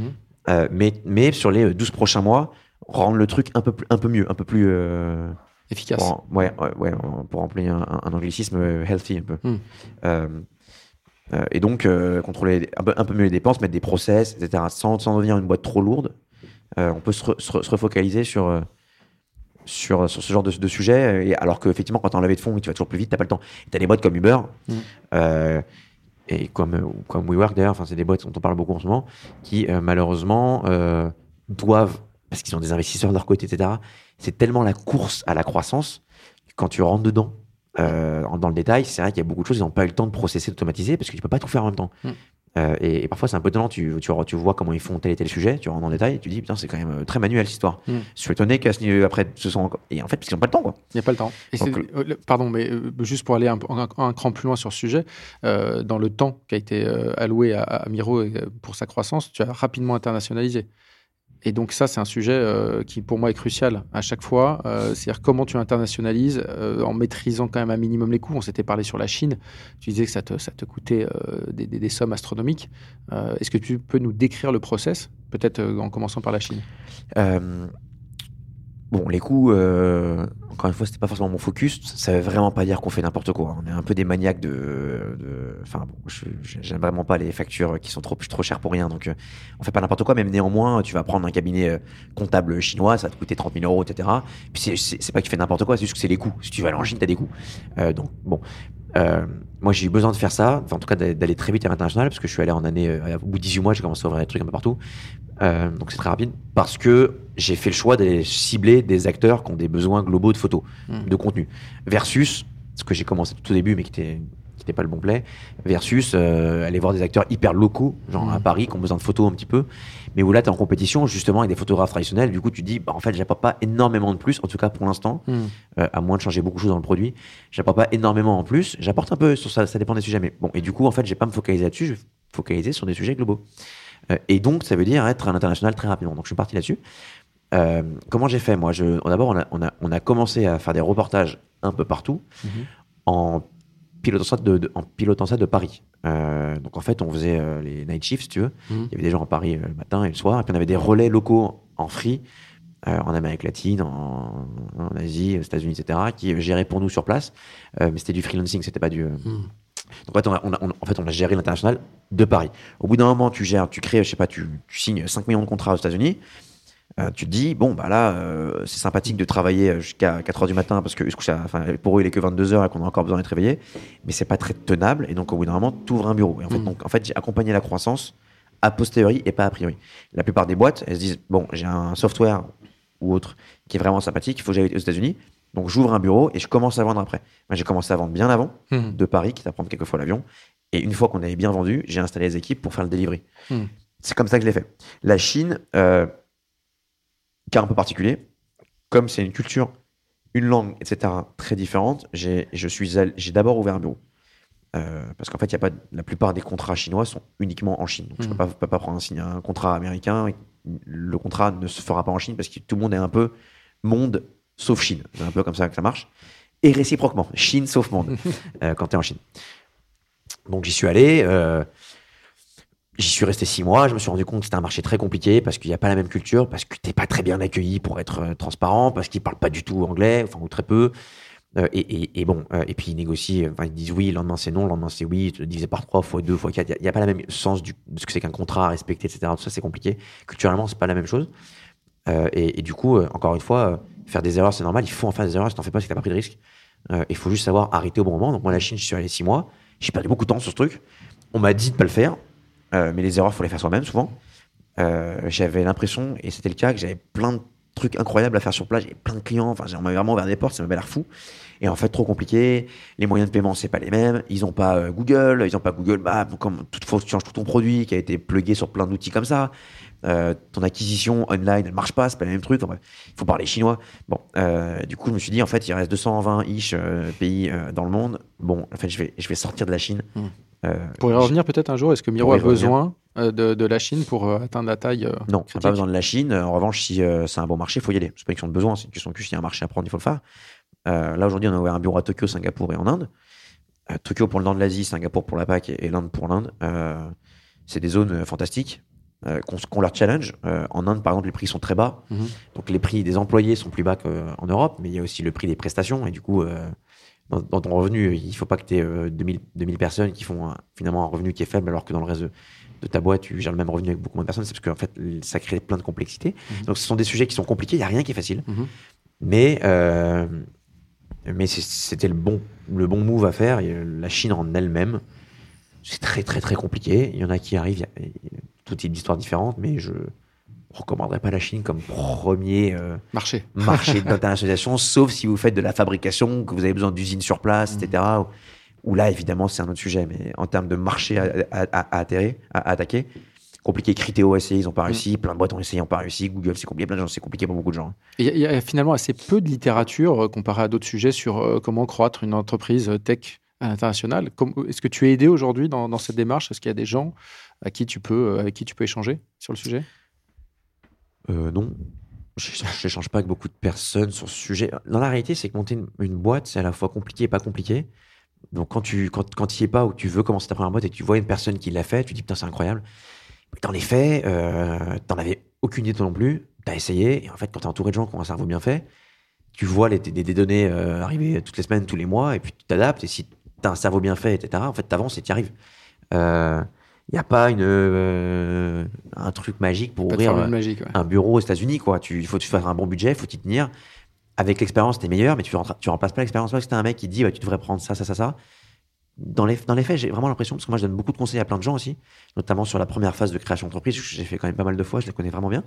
euh, mais, mais sur les 12 prochains mois, rendre le truc un peu, un peu mieux, un peu plus. euh, Efficace. pour, ouais, ouais, pour employer un, un anglicisme euh, healthy un peu. Hmm. Euh, euh, et donc, euh, contrôler un peu, un peu mieux les dépenses, mettre des process, etc. Sans, sans devenir une boîte trop lourde, euh, on peut se, re- se re- se refocaliser sur, euh, sur, sur ce genre de, de sujet. Et alors qu'effectivement, quand tu as enlevé de fonds tu vas toujours plus vite, tu pas le temps. Tu as des boîtes comme Uber, Hmm. euh, et comme, euh, comme WeWork d'ailleurs, enfin, c'est des boîtes dont on parle beaucoup en ce moment, qui euh, malheureusement euh, doivent, parce qu'ils ont des investisseurs de leur côté, etc., c'est tellement la course à la croissance quand tu rentres dedans, euh, dans le détail, c'est vrai qu'il y a beaucoup de choses, ils n'ont pas eu le temps de processer, d'automatiser, parce que tu peux pas tout faire en même temps. Mm. Euh, et, et parfois, c'est un peu étonnant, tu, tu, tu vois comment ils font tel et tel sujet, tu rentres le détail, et tu dis, putain, c'est quand même euh, très manuel cette histoire. Mm. Je suis étonné qu'à ce niveau, après, ce sont encore... Et en fait, parce qu'ils n'ont pas le temps, quoi. Il n'y a pas le temps. Et Donc, c'est- euh, le- pardon, mais juste pour aller un, un- un cran plus loin sur ce sujet, euh, dans le temps qui a été alloué à, à Miro pour sa croissance, tu as rapidement internationalisé. Et donc ça, c'est un sujet euh, qui pour moi est crucial à chaque fois. Euh, C'est-à-dire comment tu internationalises euh, en maîtrisant quand même un minimum les coûts. On s'était parlé sur la Chine. Tu disais que ça te, ça te coûtait des, des- des sommes astronomiques. Est-ce que tu peux nous décrire le process, peut-être en commençant par la Chine? Bon, les coûts, euh, encore une fois, c'était pas forcément mon focus. Ça veut vraiment pas dire qu'on fait n'importe quoi. On est un peu des maniaques de. Enfin, bon, j'aime vraiment pas les factures qui sont trop, trop chères pour rien. Donc, euh, on fait pas n'importe quoi. Même néanmoins, tu vas prendre un cabinet euh, comptable chinois, ça va te coûter 30 000 euros, etc. Puis c'est pas que tu fais n'importe quoi, c'est juste que c'est les coûts. Si tu vas aller en Chine, t'as des coûts. Euh, donc, bon. Euh, moi, j'ai eu besoin de faire ça, enfin, en tout cas d'aller très vite à l'international, parce que je suis allé en année, euh, au bout de 18 mois, j'ai commencé à ouvrir des trucs un peu partout. Euh, donc c'est très rapide parce que j'ai fait le choix d'aller cibler des acteurs qui ont des besoins globaux de photos, Mm. de contenu, versus ce que j'ai commencé tout au début mais qui était qui n'était pas le bon play, versus euh, aller voir des acteurs hyper locaux, genre Mm. à Paris, qui ont besoin de photos un petit peu, mais où là tu es en compétition justement avec des photographes traditionnels, du coup tu te dis, bah, en fait j'apporte pas énormément de plus, en tout cas pour l'instant, Hmm. euh, à moins de changer beaucoup de choses dans le produit, j'apporte pas énormément en plus, j'apporte un peu sur ça, ça dépend des sujets, mais bon, et du coup en fait je vais pas me focaliser là-dessus, je vais me focaliser sur des sujets globaux. Euh, et donc, ça veut dire être à l'international très rapidement. Donc, je suis parti là-dessus. Euh, comment j'ai fait Moi, d'abord, on a, on, a, on a commencé à faire des reportages un peu partout Mhm. en, pilotant ça de, de- en pilotant ça de Paris. Euh, donc, en fait, on faisait euh, les night shifts, si tu veux. Mhm. Il y avait des gens à Paris euh, le matin et le soir. Et puis, on avait des relais locaux en free en Amérique latine, en, en Asie, aux États-Unis, etc., qui géraient pour nous sur place. Mais c'était du freelancing, c'était pas du. Donc, en fait, on a, on a- on a- en fait, on a géré l'international de Paris. Au bout d'un moment, tu gères, tu crées, je sais pas, tu, tu signes 5 millions de contrats aux États-Unis. Euh, tu te dis, bon, bah là, euh, c'est sympathique de travailler jusqu'à 4 heures du matin parce que enfin, pour eux, il est que 22 heures et qu'on a encore besoin d'être réveillé. Mais c'est pas très tenable. Et donc, au bout d'un moment, tu ouvres un bureau. Et en fait, Mm. donc, en fait j'ai accompagné la croissance a posteriori et pas a priori. La plupart des boîtes, elles se disent, bon, j'ai un software ou autre qui est vraiment sympathique, il faut que j'aille aux États-Unis. Donc, j'ouvre un bureau et je commence à vendre après. Moi, j'ai commencé à vendre bien avant Hmm. de Paris, qui à prendre quelques fois l'avion. Et une fois qu'on avait bien vendu, j'ai installé les équipes pour faire le delivery. Hmm. C'est comme ça que je l'ai fait. La Chine, euh, cas un peu particulier, comme c'est une culture, une langue, etc., très différente, j'ai je suis allé- j'ai d'abord ouvert un bureau. Euh, parce qu'en fait, y a pas, la plupart des contrats chinois sont uniquement en Chine. Donc, je ne Hmm. peux pas, peux pas prendre un, signe- un contrat américain. et Le contrat ne se fera pas en Chine parce que tout le monde est un peu monde sauf Chine. C'est un peu comme ça que ça marche. Et réciproquement, Chine sauf monde, euh, quand tu es en Chine. Donc j'y suis allé. euh, J'y suis resté six mois. Je me suis rendu compte que c'était un marché très compliqué parce qu'il n'y a pas la même culture, parce que t'es pas très bien accueilli pour être euh, transparent, parce qu'ils parlent pas du tout anglais, enfin ou très peu. Euh, et, bon, euh, et puis ils négocient. ils disent oui, le lendemain c'est non, le lendemain c'est oui. Divisé par trois, fois deux, fois quatre. Il n'y a, pas le même sens de ce que c'est qu'un contrat à respecter, etc. Tout ça c'est compliqué. Culturellement, c'est pas la même chose. Et, du coup, encore une fois, faire des erreurs c'est normal. Il faut en faire des erreurs. Si t'en fais pas, c'est que t'as pas pris de risque. Il faut juste savoir arrêter au bon moment. Donc moi, la Chine, je suis allé six mois. J'ai perdu beaucoup de temps sur ce truc. On m'a dit de pas le faire. Euh, mais les erreurs, faut les faire soi-même souvent. Euh, j'avais l'impression, et c'était le cas, que j'avais plein de trucs incroyables à faire sur place. J'avais plein de clients. Enfin, on m'avait vraiment ouvert des portes. Ça m'avait l'air fou. Et en fait, trop compliqué. Les moyens de paiement, c'est pas les mêmes. Ils ont pas euh, Google. Ils ont pas Google. Bah, comme toute fois, tu changes tout ton produit qui a été plugué sur plein d'outils comme ça. Ton acquisition online, elle marche pas. C'est pas le même truc. Enfin, il faut parler chinois. Bon, du coup, je me suis dit, en fait, il reste 220 ish pays dans le monde. Bon, en fait, je vais, sortir de la Chine. Mm. Euh, Pour y revenir peut-être un jour, est-ce que Miro a besoin euh, de, de la Chine pour euh, atteindre la taille Non, on n'a pas besoin de la Chine. En revanche, si c'est un bon marché, il faut y aller. C'est pas une question de besoin, c'est une question que s'il y a un marché à prendre, il faut le faire. Là, aujourd'hui, on a ouvert un bureau à Tokyo, Singapour et en Inde. Tokyo pour le nord de l'Asie, Singapour pour la PAC et, l'Inde pour l'Inde. C'est des zones fantastiques euh, qu'on leur challenge. Euh, en Inde, par exemple, les prix sont très bas. Mhm. Donc, les prix des employés sont plus bas qu'en Europe, mais il y a aussi le prix des prestations. Et du coup, euh, dans, dans ton revenu, il faut pas que tu aies 2000, 2000 personnes qui font un- finalement un revenu qui est faible, alors que dans le reste de, de ta boîte, tu gères le même revenu avec beaucoup moins de personnes. C'est parce qu'en fait, ça crée plein de complexité. Mhm. Donc, ce sont des sujets qui sont compliqués. Il n'y a rien qui est facile. Mhm. Mais, euh, mais c'était le bon, le bon move à faire. Et la Chine en elle-même, c'est très, très, très compliqué. Il y en a qui arrivent, il y a, il y a tout type d'histoires différentes, mais je recommanderais pas la Chine comme premier euh, Marché. marché d'internationalisation, sauf si vous faites de la fabrication, que vous avez besoin d'usines sur place, etc. Où là, évidemment, c'est un autre sujet. Mais en termes de marché à, à- à- attaquer, compliqué. Criteo a essayé, ils n'ont pas réussi. Plein de boîtes ont essayé, ils n'ont pas réussi. Google, c'est compliqué. Plein de gens, c'est compliqué pour beaucoup de gens. Et Il y, a- il y a finalement assez peu de littérature euh, comparé à d'autres sujets sur euh, comment croître une entreprise euh, tech à l'international. Comme- Est-ce que tu es aidé aujourd'hui dans, dans cette démarche? Est-ce qu'il y a des gens à qui tu peux, euh, avec qui tu peux échanger sur le sujet? Euh, non. Je n'échange pas avec beaucoup de personnes sur ce sujet. Dans la réalité, c'est que monter une, boîte, c'est à la fois compliqué et pas compliqué. Donc, quand tu quand, quand y es pas ou tu veux commencer ta première boîte et tu vois une personne qui l'a fait, tu dis putain, c'est incroyable. Mais T'en es fait, euh, t'en avais aucune idée toi non plus, t'as essayé, et en fait, quand t'es entouré de gens qui ont un cerveau bien fait, tu vois les, des, des données euh, arriver toutes les semaines, tous les mois, et puis tu t'adaptes, et si t'as un cerveau bien fait, etc., en fait, t'avances et t'y arrives. Il n'y a pas une, euh, un truc magique pour Pas ouvrir euh, magique. ouais. un bureau aux États-Unis, quoi. Tu, il faut que tu fasses un bon budget, il faut t'y tenir. Avec l'expérience, t'es meilleur, mais tu, rentres- tu remplaces pas l'expérience. Parce que t'as un mec qui dit, bah, tu devrais prendre ça, ça, ça, ça. Dans les, dans les faits, j'ai vraiment l'impression, parce que moi, je donne beaucoup de conseils à plein de gens aussi, notamment sur la première phase de création d'entreprise, que j'ai fait quand même pas mal de fois, je les connais vraiment bien.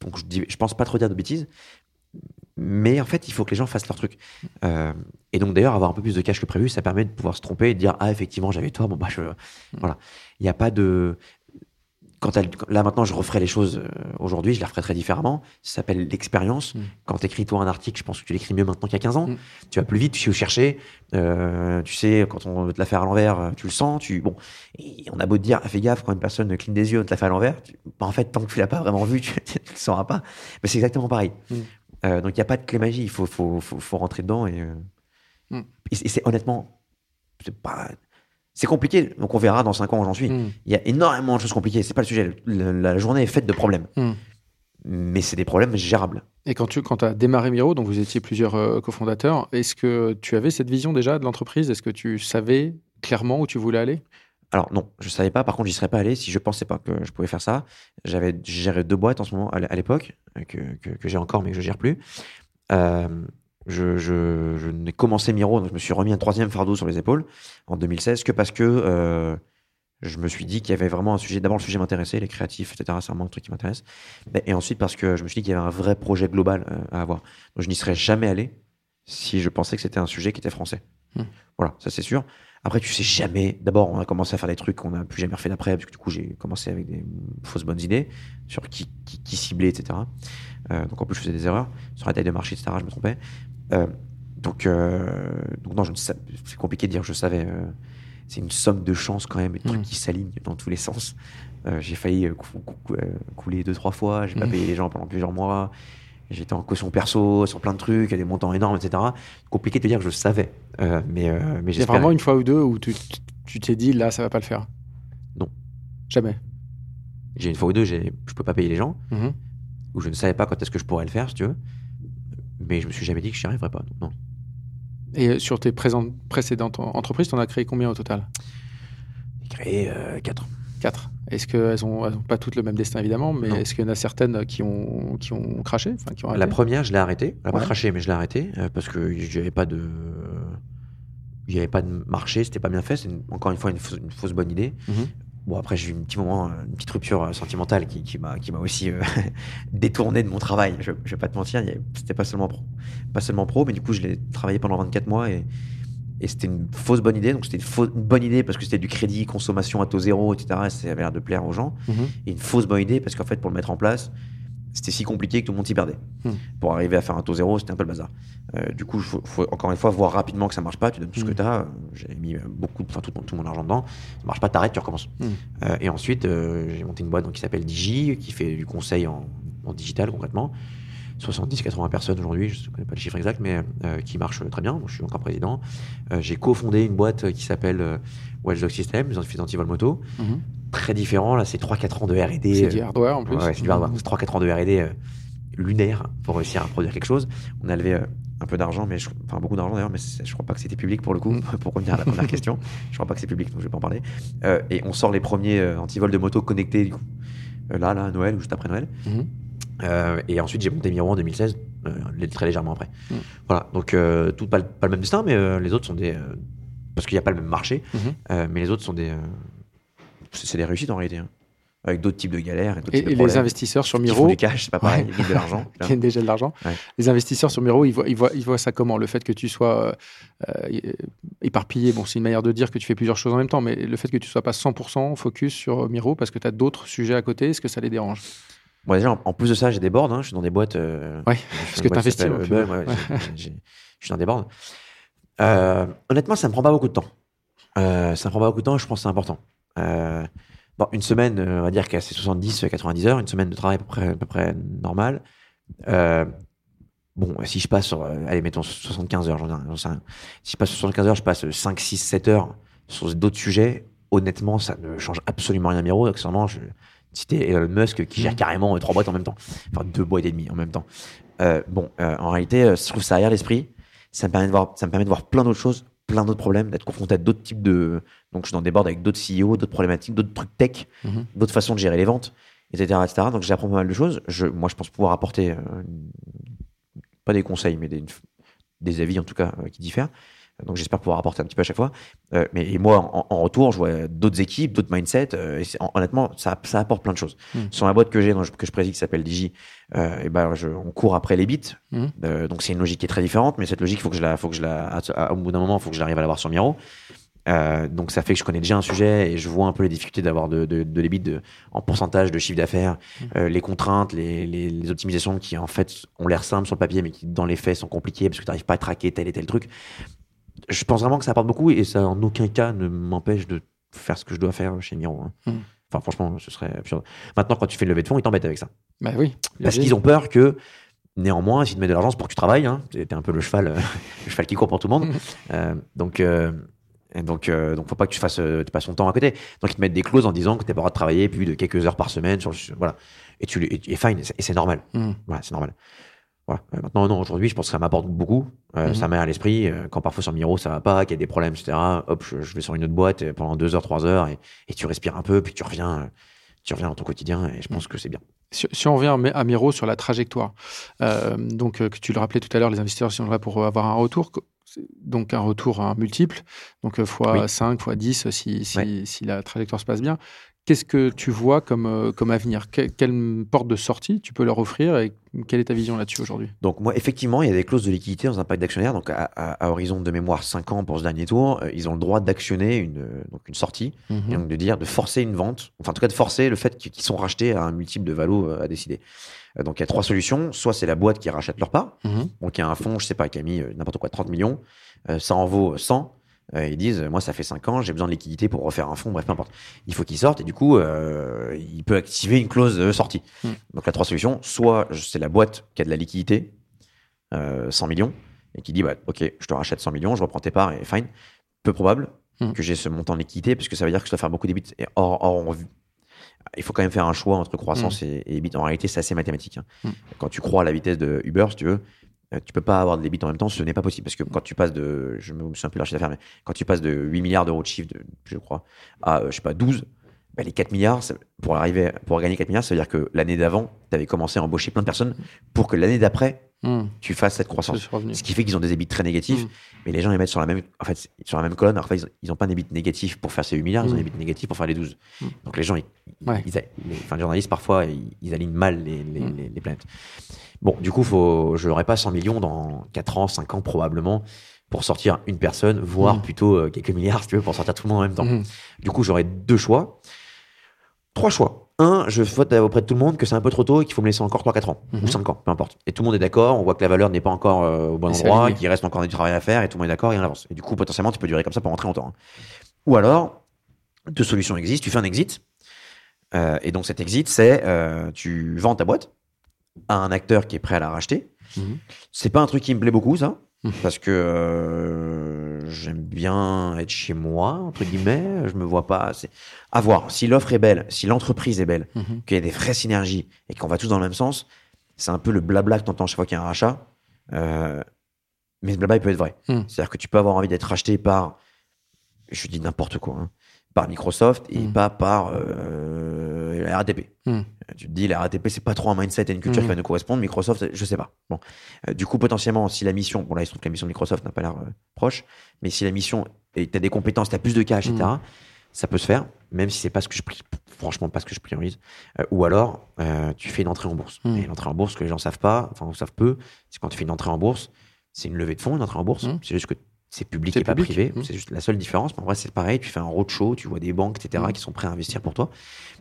Donc, je, dis, je pense pas trop dire de bêtises. Mais en fait, il faut que les gens fassent leur truc. Euh, et donc, d'ailleurs, avoir un peu plus de cash que prévu, ça permet de pouvoir se tromper et de dire, ah, effectivement, j'avais tort, bon, bah, je. Voilà. Il n'y a pas de quand elle, là maintenant je referai les choses euh, aujourd'hui, je les referai très différemment. Ça s'appelle l'expérience. Mm. Quand tu écris toi un article, je pense que tu l'écris mieux maintenant qu'il y a 15 ans. Mm. Tu vas plus vite, tu sais où chercher. Euh, tu sais, quand on veut te la faire à l'envers, euh, tu le sens. Tu, bon, et on a beau te dire, ah, fais gaffe, quand une personne cligne des yeux, on te la fait à l'envers. tu- bah, en fait, tant que tu l'as pas vraiment vu, tu, tu le sauras pas. Mais c'est exactement pareil. Mm. Euh, donc il n'y a pas de clé magie, il faut, faut, faut, faut rentrer dedans. Et, euh, Mm. et c'est- et c'est honnêtement, c'est pas. C'est compliqué, donc on verra dans 5 ans où j'en suis. Mm. Il y a énormément de choses compliquées. C'est pas le sujet. Le- la journée est faite de problèmes. Mm. mais c'est des problèmes gérables. Et quand tu quand as démarré Miro, donc vous étiez plusieurs euh, cofondateurs, est-ce que tu avais cette vision déjà de l'entreprise? Est-ce que tu savais clairement où tu voulais aller? Alors non, je savais pas. Par contre, j'y serais pas allé si je pensais pas que je pouvais faire ça. J'avais géré deux boîtes en ce moment à l'époque euh, que, que, que j'ai encore mais que je gère plus. Euh, je, je, je n'ai commencé Miro, donc je me suis remis un troisième fardeau sur les épaules en 2016 que parce que euh, je me suis dit qu'il y avait vraiment un sujet. D'abord, le sujet m'intéressait, les créatifs, etc. C'est vraiment un truc qui m'intéresse. Et ensuite, parce que je me suis dit qu'il y avait un vrai projet global à avoir. Donc, je n'y serais jamais allé si je pensais que c'était un sujet qui était français. Hmm. Voilà, ça c'est sûr. Après, tu sais jamais. D'abord, on a commencé à faire des trucs qu'on n'a plus jamais refait d'après, parce que du coup, j'ai commencé avec des fausses bonnes idées sur qui, qui, qui cibler, etc. Euh, donc en plus, je faisais des erreurs sur la taille de marché, etc. Je me trompais. Euh, donc, euh, donc non, je ne sais- c'est compliqué de dire. Je savais. c'est une somme de chance quand même, des trucs Mm. qui s'alignent dans tous les sens. J'ai failli cou- cou- couler deux trois fois. J'ai pas Mm. payé les gens pendant plusieurs mois. J'étais en caution perso sur plein de trucs, à des montants énormes, etc. Compliqué de dire que je savais, Euh, mais euh, mais Il y a vraiment une fois ou deux où tu tu t'es dit là, ça va pas le faire? Non. Jamais? J'ai une fois ou deux, j'ai- je peux pas payer les gens, Mhm. ou je ne savais pas quand est-ce que je pourrais le faire, si tu veux. Mais je me suis jamais dit que j'y arriverais pas. Non. Et euh, sur tes présentes- précédentes en- entreprises, tu en as créé combien au total? J'ai créé euh, Est-ce qu'elles ont, elles ont pas toutes le même destin évidemment, mais est-ce qu'il y en a certaines qui ont, qui ont craché qui ont La première, je l'ai arrêtée. Elle a pas craché, mais je l'ai arrêtée euh, parce que il n'y avait pas de. Il n'y avait pas de marché, c'était pas bien fait. C'est encore une fois une fausse, une fausse bonne idée. Mhm. Bon, après, j'ai eu un petit moment, euh, une petite rupture euh, sentimentale qui, qui m'a aussi euh, détourné de mon travail. Je, je vais pas te mentir, c'était pas seulement pro, pas seulement pro, mais du coup, je l'ai travaillé pendant 24 mois et, et c'était une fausse bonne idée. Donc, c'était une, bonne idée parce que c'était du crédit, consommation à taux zéro, etc. Et ça avait l'air de plaire aux gens. Mhm. Et une fausse bonne idée parce qu'en fait, pour le mettre en place, c'était si compliqué que tout le monde s'y perdait. Hmm. Pour arriver à faire un taux zéro, c'était un peu le bazar. Euh, du coup, il faut, faut encore une fois voir rapidement que ça marche pas. Tu donnes tout ce que Hmm. tu as. J'ai mis euh, beaucoup, enfin tout, mon- tout mon argent dedans. Ça marche pas, t'arrêtes, tu recommences. Hmm. Euh, et ensuite, euh, j'ai monté une boîte donc, qui s'appelle Digi, qui fait du conseil en, en digital concrètement. 70-80 personnes aujourd'hui, je ne connais pas le chiffre exact, mais euh, qui marche très bien. Je suis encore président. Euh, j'ai cofondé une boîte qui s'appelle euh, Watchdog System, les anti- anti-vol moto. Mhm. Très différent, là, c'est 3-4 ans de RD. C'est euh, du hardware en plus. Ouais, c'est du hardware. C'est 3-4 ans de R&D euh, lunaire pour réussir à produire quelque chose. On a levé euh, un peu d'argent, mais je, enfin beaucoup d'argent d'ailleurs, mais je crois pas que c'était public pour le coup. Mm. pour revenir à la première question, je crois pas que c'est public, donc je vais pas en parler. Euh, et on sort les premiers euh, antivols de moto connectés du coup. Euh, là, là, à Noël ou juste après Noël. Mhm. Euh, et ensuite, j'ai monté Miro en 2016, euh, très légèrement après. Mm. Voilà, donc euh, tout pas, le- pas le même destin, mais les autres sont des. parce qu'il n'y a pas le même marché, Mhm. euh, mais les autres sont des. c'est des réussites en réalité. hein. Avec d'autres types de galères et d'autres Et, types de et les investisseurs sur Qui font Miro, du cash, c'est pas pareil, Ouais. ils gagnent de l'argent. qui gagnent déjà de l'argent, Ouais. les investisseurs sur Miro, ils voient, ils, voient, ils voient ça comment? Le fait que tu sois éparpillé, bon, c'est une manière de dire que tu fais plusieurs choses en même temps, mais le fait que tu sois pas 100% focus sur Miro parce que tu as d'autres sujets à côté, est-ce que ça les dérange? Bon, déjà, en, en plus de ça, j'ai des boards. hein, je suis dans des boîtes. euh, Ouais, parce que t'investis, s'appelle ouais, Je suis dans des boards. Euh, honnêtement, ça me prend pas beaucoup de temps. Euh, ça me prend pas beaucoup de temps. Je pense que c'est important. Euh, bon, une semaine, euh, on va dire qu'à c'est 70, 90 heures, une semaine de travail à peu près, à peu près normale. Euh, bon, si je passe sur, euh, allez, mettons 75 heures, j'en ai- j'en sais rien. Si je passe sur 75 heures, je passe 5, 6, 7 heures sur d'autres sujets. Honnêtement, ça ne change absolument rien à Miro. Accessoirement, je citais Elon Musk qui gère carrément euh, trois boîtes en même temps. Enfin, deux boîtes et demie en même temps. Euh, bon, euh, en réalité, je trouve ça aère l'esprit. Ça me permet de voir, ça me permet de voir plein d'autres choses, plein d'autres problèmes, d'être confronté à d'autres types de. Donc, je suis dans des boards avec d'autres CEO, d'autres problématiques, d'autres trucs tech, Mhm. d'autres façons de gérer les ventes, etc., etc. Donc, j'apprends pas mal de choses. Je, moi, je pense pouvoir apporter euh, pas des conseils, mais des, des avis en tout cas qui diffèrent. Donc, j'espère pouvoir apporter un petit peu à chaque fois. Euh, mais et moi, en, en retour, je vois d'autres équipes, d'autres mindsets. euh, et honnêtement, ça, ça apporte plein de choses. Mm. Sur la boîte que j'ai, que je préside, qui s'appelle Digi, euh, et ben, je, on court après les bits. Mm. Euh, donc, c'est une logique qui est très différente, mais cette logique, faut que je la, faut que je la, au bout d'un moment, il faut que je l'arrive à l'avoir sur Miro. Euh, donc ça fait que je connais déjà un sujet et je vois un peu les difficultés d'avoir de, de, de en pourcentage de chiffre d'affaires, euh, les contraintes, les, les, les optimisations qui en fait ont l'air simples sur le papier mais qui dans les faits sont compliquées parce que tu n'arrives pas à traquer tel et tel truc. Je pense vraiment que ça apporte beaucoup et ça en aucun cas ne m'empêche de faire ce que je dois faire chez Miro. hein. Mm. Enfin franchement, ce serait absurde. Maintenant quand tu fais une levée de fonds, ils t'embêtent avec ça. Bah oui. Parce qu'ils ont peur que, néanmoins, s'ils te mettent de l'argent, c'est pour que tu travailles. Hein. T'es t'es un peu le cheval, euh, le cheval qui court pour tout le monde. Euh, donc, euh, donc, euh, donc, faut pas que tu fasses, tu passes ton temps à côté. Donc, ils te mettent des clauses en disant que tu n'as pas droit de travailler plus de quelques heures par semaine. Sur, le- voilà. Et tu, et, et fine, et c'est- et c'est normal. Hmm. Voilà, c'est normal. Voilà. Euh, maintenant, non, aujourd'hui, je pense que ça m'apporte beaucoup. Euh, Mhm. Ça met à l'esprit, euh, quand parfois sur Miro, ça va pas, qu'il y a des problèmes, etc. Hop, je, je vais sur une autre boîte pendant deux heures, trois heures, et, et tu respires un peu, puis tu reviens, tu reviens dans ton quotidien, et je pense que c'est bien. Si, si on revient à Mi- à Miro sur la trajectoire, euh, donc que tu le rappelais tout à l'heure, les investisseurs sont là pour avoir un retour, donc un retour un multiple, donc euh, fois Oui. 5, fois 10 si, si, Ouais. si la trajectoire se passe bien. Qu'est-ce que tu vois comme, euh, comme avenir? Que- Quelle porte de sortie tu peux leur offrir et quelle est ta vision là-dessus aujourd'hui? Donc, moi, effectivement, il y a des clauses de liquidité dans un pacte d'actionnaires. Donc, à, à- à horizon de mémoire 5 ans pour ce dernier tour, euh, ils ont le droit d'actionner une, euh, donc une sortie, et donc de dire, de forcer une vente, enfin, en tout cas, de forcer le fait qu'ils sont rachetés à un multiple de valo à décider. Donc, il y a trois solutions. Soit c'est la boîte qui rachète leur part. Mhm. Donc, il y a un fonds, je sais pas, qui a mis euh, n'importe quoi, 30 millions. Euh, ça en vaut 100. Euh, ils disent, moi, ça fait 5 ans, j'ai besoin de liquidité pour refaire un fonds, bref, peu importe. Il faut qu'il sorte et du coup, euh, il peut activer une clause de sortie. Mm. Donc, la trois solutions, soit c'est la boîte qui a de la liquidité, euh, 100 millions, et qui dit, bah, ok, je te rachète 100 millions, je reprends tes parts et fine. Peu probable Mm. que j'ai ce montant de liquidité, parce que ça veut dire que je dois faire beaucoup d'ébits. Et or, or, on- il faut quand même faire un choix entre croissance et, et EBIT. En réalité, c'est assez mathématique. hein. Mm. Quand tu crois à la vitesse de Uber, si tu veux, tu peux pas avoir de l'EBIT en même temps, ce n'est pas possible. Parce que quand tu passes de, je me souviens plus de d'affaires, mais quand tu passes de 8 milliards d'euros de chiffre, je crois, à, euh, je sais pas, 12, bah, les 4 milliards, pour arriver, pour gagner 4 milliards, ça veut dire que l'année d'avant, tu avais commencé à embaucher plein de personnes pour que l'année d'après, Mhm. tu fasses cette Ce croissance. Ce qui fait qu'ils ont des EBIT très négatifs, Mm. mais les gens les mettent sur la même, en fait, sur la même colonne. Alors, en fait, ils- n'ont pas un EBIT négatif pour faire ces 8 milliards, ils ont un EBIT négatif pour faire les 12. Mm. Donc les gens, ils, ils- Ouais. ils a- les, enfin, les journalistes, parfois, ils, ils alignent mal les, les, les- planètes. Bon, du coup, faut, je n'aurai pas 100 millions dans 4 ans, 5 ans probablement pour sortir une personne, voire plutôt euh, quelques milliards, si tu veux, pour sortir tout le monde en même temps. Du coup, j'aurai deux choix. Trois choix. Un, je vote auprès de tout le monde que c'est un peu trop tôt et qu'il faut me laisser encore 3-4 ans, Mhm. ou 5 ans, peu importe. Et tout le monde est d'accord, on voit que la valeur n'est pas encore euh, au bon Et endroit, qu'il reste encore du travail à faire, et tout le monde est d'accord, et on avance. Et du coup, potentiellement, tu peux durer comme ça pendant très longtemps. hein. Ou alors, deux solutions existent, tu fais un exit, euh, et donc cet exit, c'est euh, tu vends ta boîte à un acteur qui est prêt à la racheter. Mhm. C'est pas un truc qui me plaît beaucoup, ça. Parce que euh, j'aime bien être chez moi, entre guillemets. Je me vois pas. C'est à voir. Si l'offre est belle, si l'entreprise est belle, Mhm. qu'il y a des vraies synergies et qu'on va tous dans le même sens, c'est un peu le blabla que tu entends chaque fois qu'il y a un rachat. Euh, mais ce blabla, il peut être vrai. Mhm. C'est-à-dire que tu peux avoir envie d'être racheté par, je dis n'importe quoi, hein, par Microsoft et Mhm. pas par euh, la RATP. Mhm. Tu te dis, la RATP, c'est pas trop un mindset et une culture Mhm. qui va nous correspondre. Microsoft, je sais pas. Bon. Euh, du coup, potentiellement, si la mission, bon là, il se trouve que la mission de Microsoft n'a pas l'air euh, proche, mais si la mission, et tu as des compétences, tu as plus de cas, etc., ça peut se faire, même si c'est pas ce que je franchement pas ce que je priorise. Euh, ou alors, euh, tu fais une entrée en bourse. Et l'entrée en bourse, que les gens savent pas, enfin, savent peu, c'est quand tu fais une entrée en bourse, c'est une levée de fonds, une entrée en bourse. C'est juste que c'est public et pas privé. Mhm. C'est juste la seule différence. Mais en vrai, c'est pareil. Tu fais un roadshow, tu vois des banques, etc., Mhm. qui sont prêts à investir pour toi.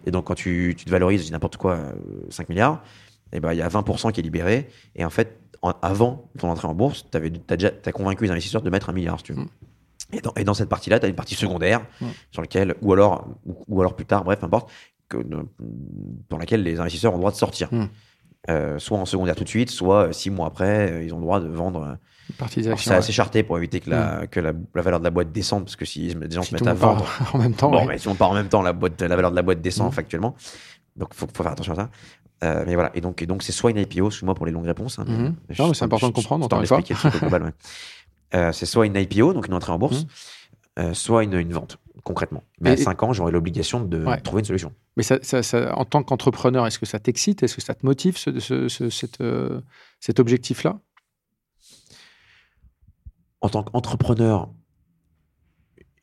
Et donc, quand tu, tu te valorises, n'importe quoi, euh, 5 milliards, et ben, il y a 20% qui est libéré. Et en fait, en- avant ton entrée en bourse, tu as, déjà t'as convaincu les investisseurs de mettre un milliard, si tu veux. Mhm. Et, dans, et dans cette partie-là, tu as une partie secondaire, sur laquelle, ou alors, ou, ou alors plus tard, bref, peu importe, que, dans laquelle les investisseurs ont le droit de sortir. Euh, soit en secondaire tout de suite, soit euh, six mois après, euh, ils ont le droit de vendre. Une partie des alors, actions. C'est ouais. assez charté pour éviter que, la, que la, la valeur de la boîte descende, parce que si des gens Si se mettent à vendre, en même temps. bon, ouais. mais si on part en même temps, la, boîte, la valeur de la boîte descend Mhm. factuellement. Donc, il faut, faut faire attention à ça. Euh, mais voilà. Et donc, et donc, c'est soit une IPO, excuse-moi pour les longues réponses. hein, Non, mais c'est important de je- comprendre, encore une fois. global, ouais. Euh, c'est soit une IPO, donc une entrée en bourse, Mhm. euh, soit une, une vente, concrètement. Mais Et- à 5 ans, j'aurai l'obligation de Ouais. trouver une solution. Mais ça, ça- ça- en tant qu'entrepreneur, est-ce que ça t'excite? Est-ce que ça te motive, ce, ce- euh, cet objectif-là? En tant qu'entrepreneur,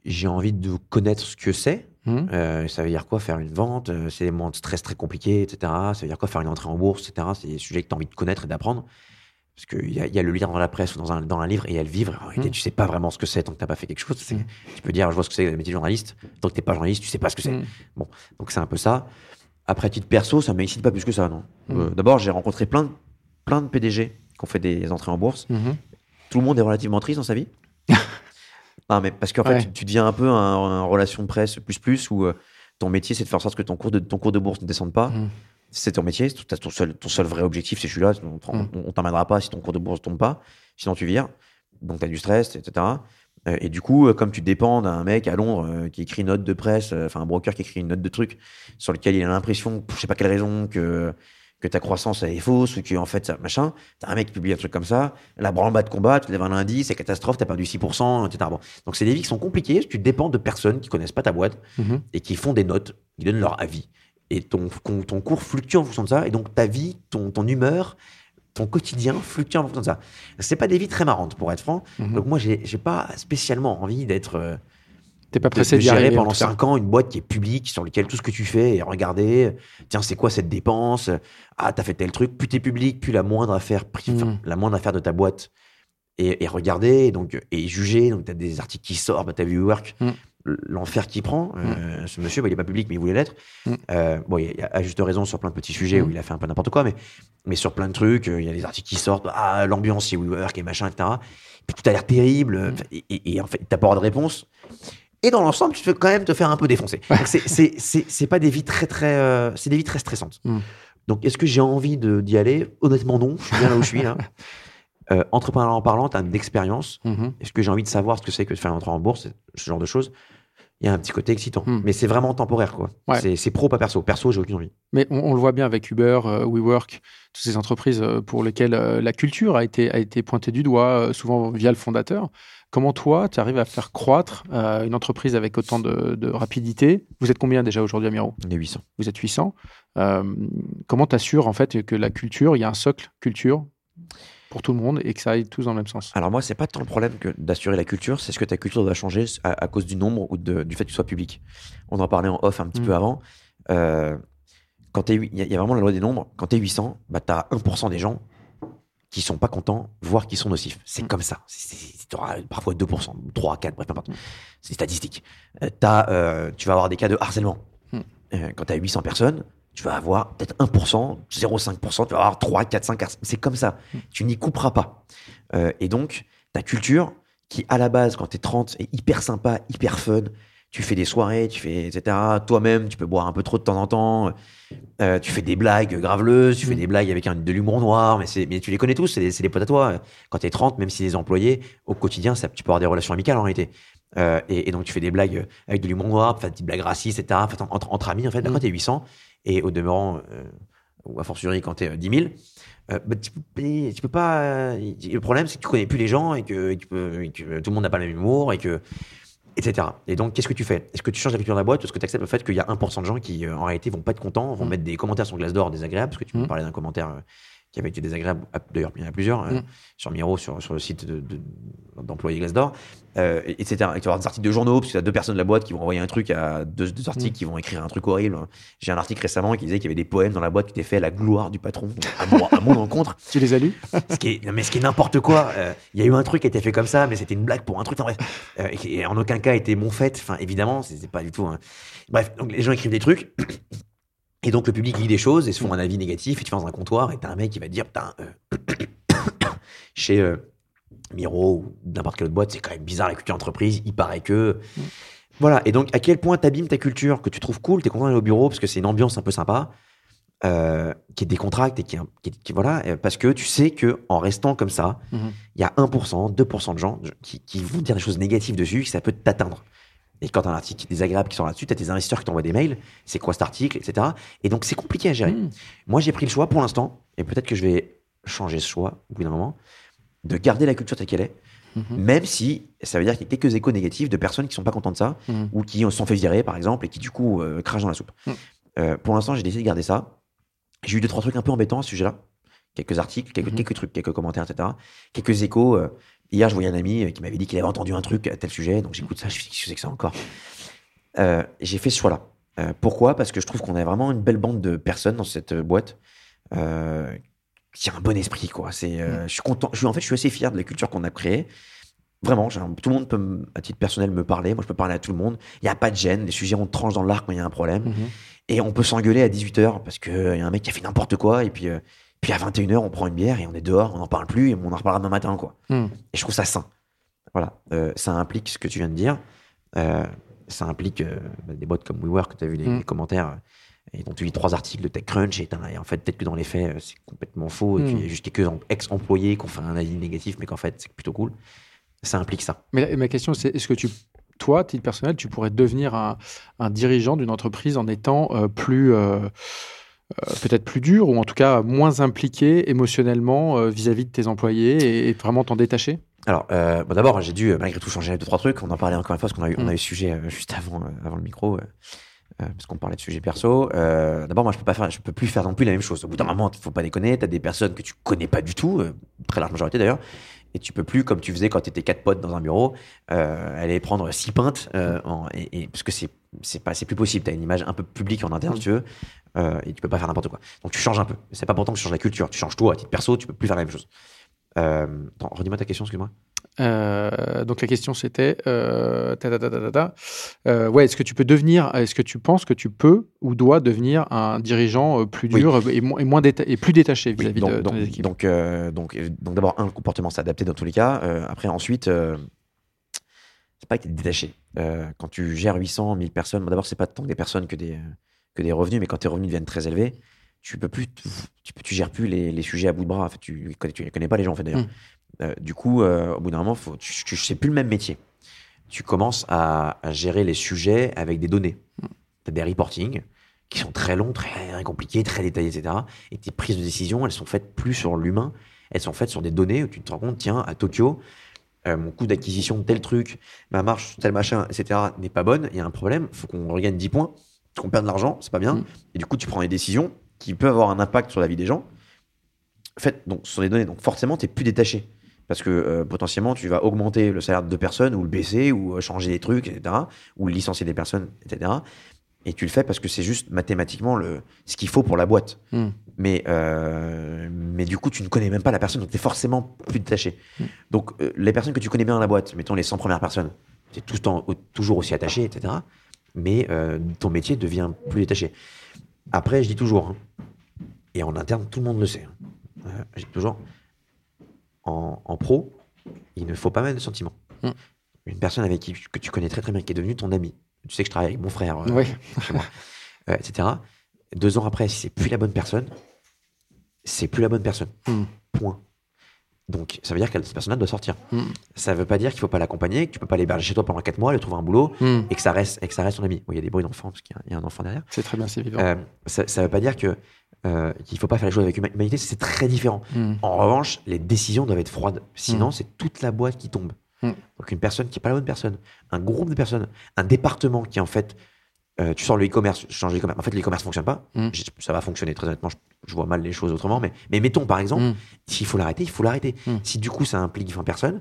j'ai envie de connaître ce que c'est. Mhm. Euh, ça veut dire quoi faire une vente? Euh, C'est des moments de stress très compliqués, etc. Ça veut dire quoi faire une entrée en bourse, etc. C'est des sujets que tu as envie de connaître et d'apprendre. Parce qu'il y, y a le lire dans la presse ou dans un, dans un livre et il y a le vivre. En réalité, Mm. tu sais pas vraiment ce que c'est tant que tu pas fait quelque chose. C'est- Mm. Tu peux dire, je vois ce que c'est le métier de journaliste. Tant que tu pas journaliste, tu sais pas ce que c'est. Mhm. Donc c'est un peu ça. Après, titre perso, ça m'excite pas plus que ça, non. Euh, D'abord, j'ai rencontré plein de, plein de PDG qui ont fait des entrées en bourse. Tout le monde est relativement triste dans sa vie. non, mais parce qu'en fait, Ouais. tu, tu deviens un peu un, un relation de presse plus plus où euh, ton métier, c'est de faire en sorte que ton cours de, ton cours de bourse ne descende pas. Mhm. C'est ton métier, c'est ton seul, ton seul vrai objectif, c'est celui-là. On t'en- Mm. t'emmènera pas si ton cours de bourse tombe pas, sinon tu vires. Donc tu as du stress, etc. Euh, et du coup, euh, comme tu dépends d'un mec à Londres euh, qui écrit une note de presse, euh, enfin un broker qui écrit une note de truc sur lequel il a l'impression, pour je sais pas quelle raison, que que ta croissance elle est fausse ou que en fait ça machin, t'as un mec qui publie un truc comme ça, la branle-bas de combat, tu te lèves un lundi, c'est catastrophe, t'as perdu 6%, etc. Bon. Donc c'est des vies qui sont compliquées, tu dépends de personnes qui connaissent pas ta boîte Mhm. et qui font des notes, qui donnent leur avis. Et ton, ton, cours fluctue en fonction de ça, et donc ta vie, ton, ton humeur, ton quotidien fluctue en fonction de ça. C'est pas des vies très marrantes, pour être franc. Mhm. Donc moi, j'ai j'ai pas spécialement envie d'être euh, T'es pas de, pressé de d'y gérer arriver. en pendant tout cas. 5 ans une boîte qui est publique, sur laquelle tout ce que tu fais est regardé. Tiens, c'est quoi cette dépense? Ah, t'as fait tel truc. Plus t'es public, plus la moindre affaire, Mhm. la moindre affaire de ta boîte est, est regardée et donc et jugée. Donc t'as des articles qui sortent, bah, t'as vu Work, Mhm. l'enfer qu'il prend. Euh, ce monsieur, bah, il est pas public, mais il voulait l'être. Mhm. Euh, bon, il y a à juste raison sur plein de petits sujets où il a fait un peu n'importe quoi, mais mais sur plein de trucs, euh, il y a des articles qui sortent. Ah, l'ambiance chez WeWork et machin, etc. Puis tout a l'air terrible. Et, et- et en fait, t'as pas de réponse. Et dans l'ensemble, tu peux quand même te faire un peu défoncer. C'est- pas des vies très, très. euh, c'est des vies très stressantes. Mm. Donc, est-ce que j'ai envie d'y aller? Honnêtement, non. Je suis bien là où je suis, là. Euh, entrepreneur en parlant, t'as d'expérience. Mhm. Est-ce que j'ai envie de savoir ce que c'est que de faire un entrée en bourse? Ce genre de choses. Il y a un petit côté excitant. Mm. Mais c'est vraiment temporaire, quoi. Ouais. C'est- pro, pas perso. Perso, j'ai aucune envie. Mais on, on le voit bien avec Uber, euh, WeWork, toutes ces entreprises pour lesquelles la culture a été, a été pointée du doigt, souvent via le fondateur. Comment toi, tu arrives à faire croître euh, une entreprise avec autant de, de rapidité? Vous êtes combien déjà aujourd'hui, Amiro? On est 800. Vous êtes 800. Euh, comment tu assures en fait que la culture, il y a un socle culture pour tout le monde et que ça aille tous dans le même sens? Alors moi, c'est pas tant le problème que d'assurer la culture, c'est ce que ta culture doit changer à, à cause du nombre ou de- du fait que tu sois public. On en parlait en off un petit Mm. peu avant. Euh, quand il y, y a vraiment la loi des nombres. Quand tu es 800, bah, tu as 1% des gens qui sont pas contents, voire qui sont nocifs. C'est Mm. comme ça. Tu auras parfois 2%, 3, 4, bref, peu importe. C'est statistique. Euh, t'as, euh, tu vas avoir des cas de harcèlement. Mm. Euh, quand tu as 800 personnes, tu vas avoir peut-être 1%, 0,5%, tu vas avoir 3, 4, 5, c'est comme ça. Tu n'y couperas pas. Euh, et donc, ta culture, qui à la base, quand tu es 30, est hyper sympa, hyper fun, tu fais des soirées, tu fais, etc. Toi-même, tu peux boire un peu trop de temps en temps. Euh, tu fais des blagues graveleuses, tu fais des blagues avec un, de l'humour noir, mais, c'est- mais tu les connais tous, c'est des, c'est des potes à toi. Quand tu es 30, même si les employés, au quotidien, ça, tu peux avoir des relations amicales en réalité. Euh, et, et donc, tu fais des blagues avec de l'humour noir, enfin, des blagues racistes, etc. Enfin, entre, entre amis, en fait. Mm. Quand tu es 800, et au demeurant, euh, ou a fortiori quand tu es 10 000, euh, bah, tu, peux, tu peux pas. euh, le problème, c'est que tu connais plus les gens et que, et que tout le monde n'a pas le même humour et que. Etc. Et donc, qu'est-ce que tu fais? Est-ce que tu changes la culture de la boîte ou est-ce que tu acceptes le fait qu'il y a 1% de gens qui, euh, en réalité, vont pas être contents, vont Mm. mettre des commentaires sur Glassdoor désagréables Parce que tu peux Mm. parler d'un commentaire euh, qui avait été désagréable. D'ailleurs, il y en a plusieurs euh, Mm. sur Miro, sur, sur le site de- de- d'employés Glassdoor, euh, et- etc. Et tu vas avoir des articles de journaux, parce que tu as deux personnes de la boîte qui vont envoyer un truc à deux, deux articles Mm. qui vont écrire un truc horrible. J'ai un article récemment qui disait qu'il y avait des poèmes dans la boîte qui étaient faits à la gloire du patron, à mon, à mon encontre Tu les as lus? Ce qui est, non, mais ce qui est n'importe quoi. Euh, Il y a eu un truc qui a été fait comme ça, mais c'était une blague pour un truc. Enfin, bref, Euh, et en aucun cas était mon fait. Enfin, évidemment, c'est c'est pas du tout. un- Bref, donc les gens écrivent des trucs. Et donc le public lit des choses et se font un avis négatif. Et tu vas dans un comptoir et t'as un mec qui va te dire Putain, euh, chez euh, Miro ou n'importe quelle autre boîte, c'est quand même bizarre la culture entreprise. Il paraît que. Voilà. Et donc, à quel point t'abîmes ta culture que tu trouves cool, t'es content d'aller au bureau parce que c'est une ambiance un peu sympa euh, qui est décontracte et qui, voilà, parce que tu sais que en restant comme ça, il Mhm. y a 1%, 2% de gens qui, qui vont dire des choses négatives dessus, que ça peut t'atteindre. Et quand t'as un article désagréable qui sort là-dessus, t'as tes investisseurs qui t'envoient des mails, c'est quoi cet article, etc. Et donc c'est compliqué à gérer. Mhm. Moi j'ai pris le choix pour l'instant, et peut-être que je vais changer ce choix au bout d'un moment, de garder la culture telle qu'elle est, Mhm. même si ça veut dire qu'il y a quelques échos négatifs de personnes qui sont pas contentes de ça, Mhm. ou qui se sont fait virer par exemple, et qui du coup euh, crachent dans la soupe. Mm. Euh, pour l'instant j'ai décidé de garder ça. J'ai eu deux, trois trucs un peu embêtants à ce sujet-là. Quelques articles, quelques, Mhm. quelques trucs, quelques commentaires, etc. Quelques échos. euh, hier, je voyais un ami euh, qui m'avait dit qu'il avait entendu un truc à tel sujet. Donc j'écoute ça, je me dis, qu'est-ce que c'est encore? Euh, J'ai fait ce choix-là. Euh, pourquoi? Parce que je trouve qu'on a vraiment une belle bande de personnes dans cette boîte euh, qui a un bon esprit. Quoi. C'est, euh, Je suis content. Je suis, en fait, je suis assez fier de la culture qu'on a créée. Vraiment, tout le monde peut, à titre personnel, me parler. Moi, je peux parler à tout le monde. Il n'y a pas de gêne. Les sujets, on tranche dans l'arc quand il y a un problème. Mhm. Et on peut s'engueuler à 18h parce qu'il y a un mec qui a fait n'importe quoi. Et puis, puis à 21h, on prend une bière et on est dehors, on n'en parle plus et on en reparlera demain matin. Quoi. Mhm. Et je trouve ça sain. Voilà. Euh, ça implique ce que tu viens de dire. Euh, ça implique euh, des boîtes comme WeWork, tu as vu les, Mm. les commentaires. et dont tu lis trois articles de TechCrunch. Et, en fait, peut-être que dans les faits, c'est complètement faux. Et Mm. qu'il y a juste quelques em- ex-employés qui ont fait un avis négatif, mais qu'en fait, c'est plutôt cool. ça implique ça. Mais la- ma question, c'est est-ce que tu, toi, titre personnel, tu pourrais devenir un, un dirigeant d'une entreprise en étant euh, plus. euh, euh, peut-être plus dur ou en tout cas moins impliqué émotionnellement euh, vis-à-vis de tes employés et, et vraiment t'en détacher? Alors, euh, bon, d'abord, j'ai dû malgré tout changer deux trois trucs. On en parlait encore une fois parce qu'on a eu, on a Mm. eu sujet juste avant, avant le micro, parce qu'on parlait de sujets perso. D'abord, moi, je peux pas faire, je peux plus faire non plus la même chose. Au bout d'un moment, faut pas déconner. T'as des personnes que tu connais pas du tout, très large majorité d'ailleurs, et tu peux plus, comme tu faisais quand t'étais quatre potes dans un bureau, aller prendre six pintes, en- et, et- parce que c'est c'est pas, c'est plus possible. T'as une image un peu publique en interne, si tu veux, euh, et tu peux pas faire n'importe quoi. Donc tu changes un peu. C'est pas pourtant que tu changes la culture. Tu changes tout à titre perso. Tu peux plus faire la même chose. Euh, attends, redis-moi ta question, excuse-moi. Euh, donc la question c'était euh, ta, ta, ta, ouais est-ce que tu peux devenir est-ce que tu penses que tu peux ou dois devenir un dirigeant plus Oui. dur et, mo- et moins déta- et plus détaché Oui, vis-à-vis donc, de, donc, ton équipe donc, donc, donc d'abord, un, le comportement s'est adapté dans tous les cas. Après, ensuite, c'est pas que tu es détaché. Euh, quand tu gères 800, 1000 personnes, bon, d'abord, c'est pas tant que des personnes que des, que des revenus, mais quand tes revenus deviennent très élevés, tu peux plus, tu, gères plus les, les sujets à bout de bras. En fait, tu, tu connais pas les gens, en fait, d'ailleurs. Mm. Euh, du coup, euh, au bout d'un moment, faut, tu, tu, c'est plus le même métier. Tu commences à, à gérer les sujets avec des données. Mm. Tu as des reportings qui sont très longs, très compliqués, très détaillés, etc. Et tes prises de décision, elles sont faites plus sur l'humain, elles sont faites sur des données où tu te rends compte, tiens, à Tokyo, euh, mon coût d'acquisition de tel truc, ma marge, tel machin, etc., n'est pas bonne, il y a un problème, il faut qu'on regagne 10 points, qu'on perde de l'argent, c'est pas bien. Mm. Et du coup, tu prends des décisions qui peuvent avoir un impact sur la vie des gens. En fait, donc, ce sont des données. Donc, forcément, tu es plus détaché. Parce que euh, potentiellement, tu vas augmenter le salaire de deux personnes, ou le baisser, ou euh, changer des trucs, etc., ou licencier des personnes, etc. Et tu le fais parce que c'est juste mathématiquement le, ce qu'il faut pour la boîte. Mm. Mais, euh, mais du coup, tu ne connais même pas la personne, donc tu es forcément plus détaché. Donc, euh, les personnes que tu connais bien dans la boîte, mettons les 100 premières personnes, tu es tout le temps, toujours aussi attaché, etc. Mais euh, ton métier devient plus détaché. Après, je dis toujours, hein, et en interne, tout le monde le sait, hein, je dis toujours, en, en pro, il ne faut pas mettre de sentiments. Mm. Une personne avec qui que tu connais très très bien, qui est devenue ton ami, tu sais que je travaille avec mon frère, euh, moi, euh, etc. Deux ans après, si c'est plus la bonne personne, c'est plus la bonne personne. Mm. Point. Donc, ça veut dire que cette personne-là doit sortir. Mm. Ça veut pas dire qu'il faut pas l'accompagner, que tu peux pas l'héberger chez toi pendant quatre mois, lui trouver un boulot, Mm. et que ça reste, et que ça reste ton ami. Bon, il y a des bruits d'enfants, parce qu'il y a- il y, a un enfant derrière. c'est très bien c'est vivant Euh, ça, ça veut pas dire que euh, qu'il faut pas faire les choses avec huma- humanité, c'est très différent. En revanche, les décisions doivent être froides. Sinon, c'est toute la boîte qui tombe. Mm. Donc, une personne qui n'est pas la bonne personne, un groupe de personnes, un département qui, en fait, euh, tu sors le e-commerce, tu changes le e-commerce. En fait, le e-commerce fonctionne pas. Mm. J- Ça va fonctionner, très honnêtement. Je, je vois mal les choses autrement. Mais, mais mettons, par exemple, Mm. s'il faut l'arrêter, il faut l'arrêter. Mm. Si du coup, ça implique 20 personnes,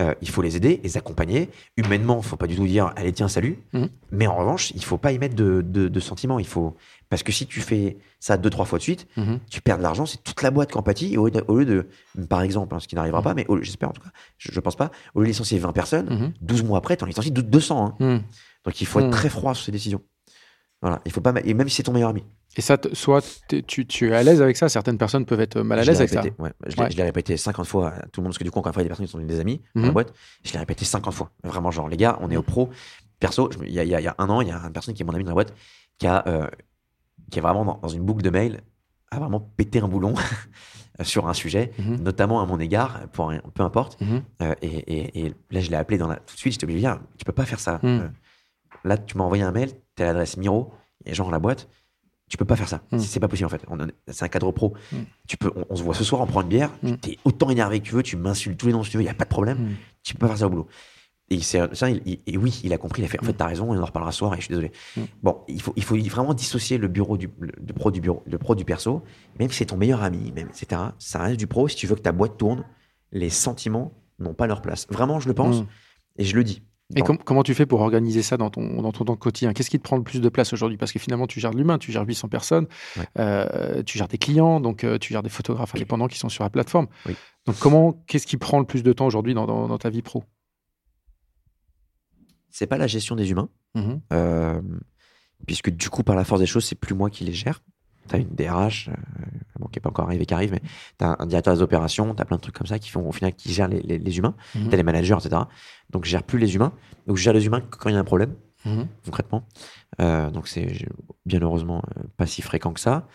euh, il faut les aider, les accompagner. Humainement, il faut pas du tout dire, allez, tiens, salut. Mm. Mais en revanche, il faut pas y mettre de, de, de sentiments. Il faut... Parce que si tu fais ça deux, trois fois de suite, Mhm. tu perds de l'argent, c'est toute la boîte qui en pâtit. Et au, lieu de, au lieu de, par exemple, hein, ce qui n'arrivera Mm. pas, mais j'espère en tout cas, je, je pense pas, au lieu de licencier 20 personnes, Mhm. 12 mois après, tu en licencies 200. hein. Donc il faut être très froid sur ces décisions. Voilà, il faut pas, et même si c'est ton meilleur ami. et ça soit tu, tu es à l'aise avec ça certaines personnes peuvent être mal à l'aise avec ça ouais. je l'ai Ouais. répété 50 fois à tout le monde, parce que du coup, encore une fois, il y a des personnes qui sont des amis dans la Mhm. boîte. Je l'ai répété 50 fois. Vraiment, genre, les gars, on est au pro. Perso, il y, y y a un an, il y a une personne qui est mon ami dans la boîte qui a, euh, qui est vraiment dans, dans une boucle de mail, a vraiment pété un boulon sur un sujet, Mhm. notamment à mon égard, pour un- peu importe. Mhm. Euh, et, et- et là, je l'ai appelé dans la... tout de suite. J'étais obligé de dire, tu peux pas faire ça. Mm. Euh, là, tu m'as envoyé un mail, t'as l'adresse Miro, et genre la boîte. Tu peux pas faire ça. Mm. C'est- pas possible en fait. C'est un cadre pro. Mm. Tu peux, on, on se voit ce soir, on prend une bière. Mm. Tu es autant énervé que tu veux. Tu m'insultes tous les noms si tu veux. Il y a pas de problème. Mm. Tu peux pas faire ça au boulot. Et, ça, il- il- et oui, il a compris. Il a fait. En fait, t'as raison. Et on en reparlera ce soir. Et je suis désolé. Bon, il faut, il faut vraiment dissocier le bureau du, le, le pro du bureau, le pro du perso. Même si c'est ton meilleur ami, même etc. Ça reste du pro. Si tu veux que ta boîte tourne, les sentiments n'ont pas leur place. Vraiment, je le pense. Et je le dis. Et com- comment tu fais pour organiser ça dans ton, dans ton temps quotidien? Qu'est-ce qui te prend le plus de place aujourd'hui? Parce que finalement, tu gères de l'humain, tu gères 800 personnes, Ouais. euh, tu gères des clients, donc euh, tu gères des photographes indépendants qui sont sur la plateforme. Oui. Donc, comment, qu'est-ce qui prend le plus de temps aujourd'hui dans, dans- dans ta vie pro? C'est pas la gestion des humains. Mhm. Euh, puisque du coup, par la force des choses, c'est plus moi qui les gère. Tu as une DRH, euh, bon, qui n'est pas encore arrivé, qui arrive, mais tu as un directeur des opérations, tu as plein de trucs comme ça qui font au final qui gèrent les, les- les humains. Mhm. Tu as les managers, etc. Donc je gère plus les humains. Donc je gère les humains quand il y a un problème, Mhm. concrètement. Euh, donc c'est bien heureusement euh, pas si fréquent que ça.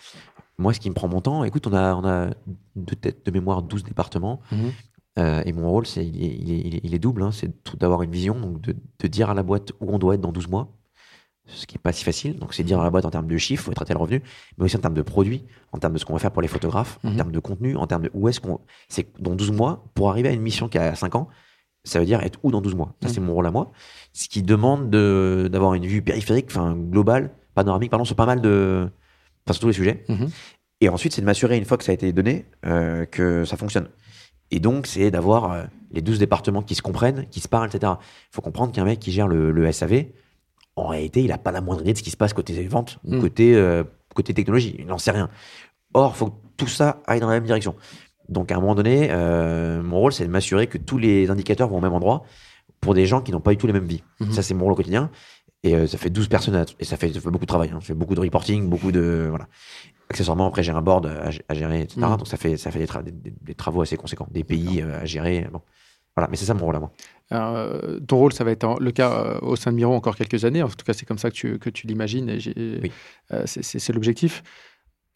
Moi, ce qui me prend mon temps, écoute, on a, on a de tête de mémoire 12 départements. Mhm. Euh, et mon rôle, c'est il est, il il double. hein. c'est d'avoir une vision, donc de, de dire à la boîte où on doit être dans 12 mois, ce qui n'est pas si facile. Donc, c'est dire à la boîte en termes de chiffres, faut être à tel revenu, mais aussi en termes de produits, en termes de ce qu'on va faire pour les photographes, en Mhm. termes de contenu, en termes de où est-ce qu'on. C'est dans 12 mois, pour arriver à une mission qui a 5 ans, ça veut dire être où dans 12 mois? Ça, Mhm. c'est mon rôle à moi. Ce qui demande de- d'avoir une vue périphérique, enfin globale, panoramique, pardon, sur pas mal de. Enfin, sur tous les sujets. Mhm. Et ensuite, c'est de m'assurer, une fois que ça a été donné, euh, que ça fonctionne. Et donc, c'est d'avoir euh, les 12 départements qui se comprennent, qui se parlent, etc. Il faut comprendre qu'un mec qui gère le, le SAV, en réalité, il n'a pas la moindre idée de ce qui se passe côté vente ou Mm. côté, euh, côté technologie. Il n'en sait rien. Or, il faut que tout ça aille dans la même direction. Donc, à un moment donné, euh, mon rôle, c'est de m'assurer que tous les indicateurs vont au même endroit pour des gens qui n'ont pas du tout les mêmes vies. Mhm. Ça, c'est mon rôle au quotidien. Et euh, ça fait 12 personnes, à- et ça fait, ça fait beaucoup de travail. hein. Ça fait beaucoup de reporting, beaucoup de. Voilà. Accessoirement, après, j'ai un board à, à gérer, etc. Mhm. Donc, ça fait, ça fait des, tra- des- travaux assez conséquents, des pays à gérer. Bon. Voilà, mais c'est ça mon rôle à moi. Euh, ton rôle, ça va être le cas euh, au sein de Miro encore quelques années. En tout cas, c'est comme ça que tu, que tu l'imagines et Oui. euh, c'est l'objectif.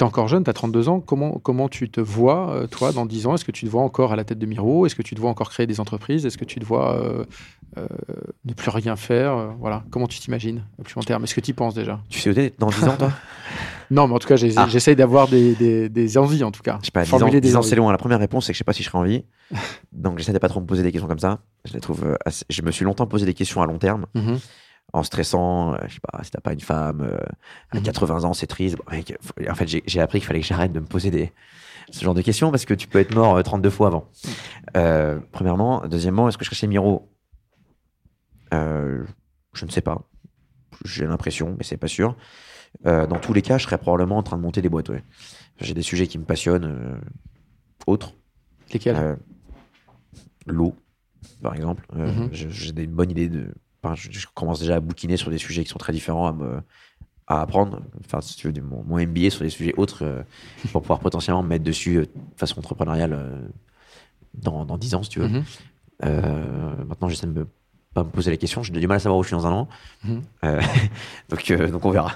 Tu es encore jeune, tu as 32 ans. Comment, comment tu te vois, euh, toi, dans 10 ans? Est-ce que tu te vois encore à la tête de Miro? Est-ce que tu te vois encore créer des entreprises? Est-ce que tu te vois euh, euh, ne plus rien faire? Voilà. Comment tu t'imagines au plus long terme? Est-ce que tu y penses déjà? Tu sais dans 10 ans, toi? Non, mais en tout cas, Ah. j'essaye d'avoir des, des- des envies, en tout cas. Je sais pas, 10 ans, des 10 ans c'est loin. La première réponse, c'est que je sais pas si je serai en vie. Donc, j'essaie de pas trop me poser des questions comme ça. Je les trouve assez- Je me suis longtemps posé des questions à long terme, Mhm. En stressant. euh, je sais pas, si t'as pas une femme euh, à Mhm. 80 ans, c'est triste. Bon, mec, faut- en fait, j'ai appris qu'il fallait que j'arrête de me poser des ce genre de questions parce que tu peux être mort euh, 32 fois avant. Euh, premièrement. Deuxièmement, est-ce que je serai chez Miro? Euh, Je ne sais pas. J'ai l'impression, mais c'est pas sûr. Euh, dans tous les cas, je serais probablement en train de monter des boîtes. Ouais. J'ai des sujets qui me passionnent. euh, autres. Lesquels? Euh, L'eau, par exemple. Euh, Mhm. J'ai des- une bonne idée de. Enfin, je, je commence déjà à bouquiner sur des sujets qui sont très différents à me à apprendre. Enfin, si tu veux, mon, mon MBA sur des sujets autres euh, pour pouvoir potentiellement me mettre dessus euh, de façon entrepreneuriale euh, dans, dans 10 ans, si tu veux. Mhm. Maintenant, j'essaie de me pas me poser la question. J'ai du mal à savoir où je suis dans un an. Mhm. Euh, donc, euh, donc, on verra.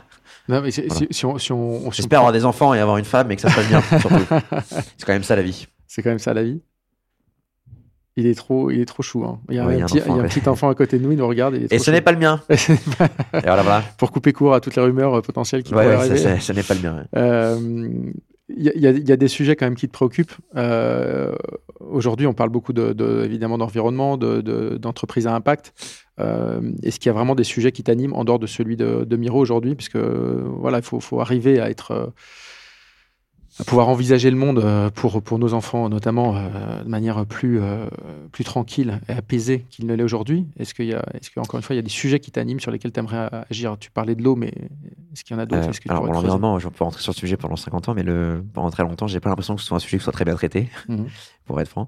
Non, mais c'est- Voilà. si, si on, si on- si on J'espère avoir des enfants et avoir une femme et que ça se passe bien, surtout. C'est quand même ça la vie. C'est quand même ça la vie. Il est trop, il est trop chou. hein. Il y a, Ouais, un, il petit, enfant, il y a un ouais. petit enfant à côté de nous, il nous regarde. Il est Et ce n'est pas le mien. Et voilà, voilà. Pour couper court à toutes les rumeurs euh, potentielles qui Ouais, pourraient ça, arriver. ça- ce n'est pas le mien. ouais. Euh, Il y, a- il y a- il y a des sujets quand même qui te préoccupent. Euh, Aujourd'hui, on parle beaucoup de, de- évidemment d'environnement, de- de- d'entreprise à impact. Euh, Est-ce qu'il y a vraiment des sujets qui t'animent en dehors de celui de, de Miro aujourd'hui? Puisque voilà, il faut, faut arriver à être pouvoir envisager le monde euh, pour, pour nos enfants, notamment euh, de manière plus, euh, plus tranquille et apaisée qu'il ne l'est aujourd'hui. Est-ce qu'il y a, est-ce qu'encore une fois, il y a des sujets qui t'animent sur lesquels tu aimerais agir? Tu parlais de l'eau, mais est-ce qu'il y en a d'autres? Euh, que alors, pour l'environnement, je peux rentrer sur ce sujet pendant 50 ans, mais le, pendant très longtemps, j'ai pas l'impression que ce soit un sujet qui soit très bien traité, Mhm. pour être franc.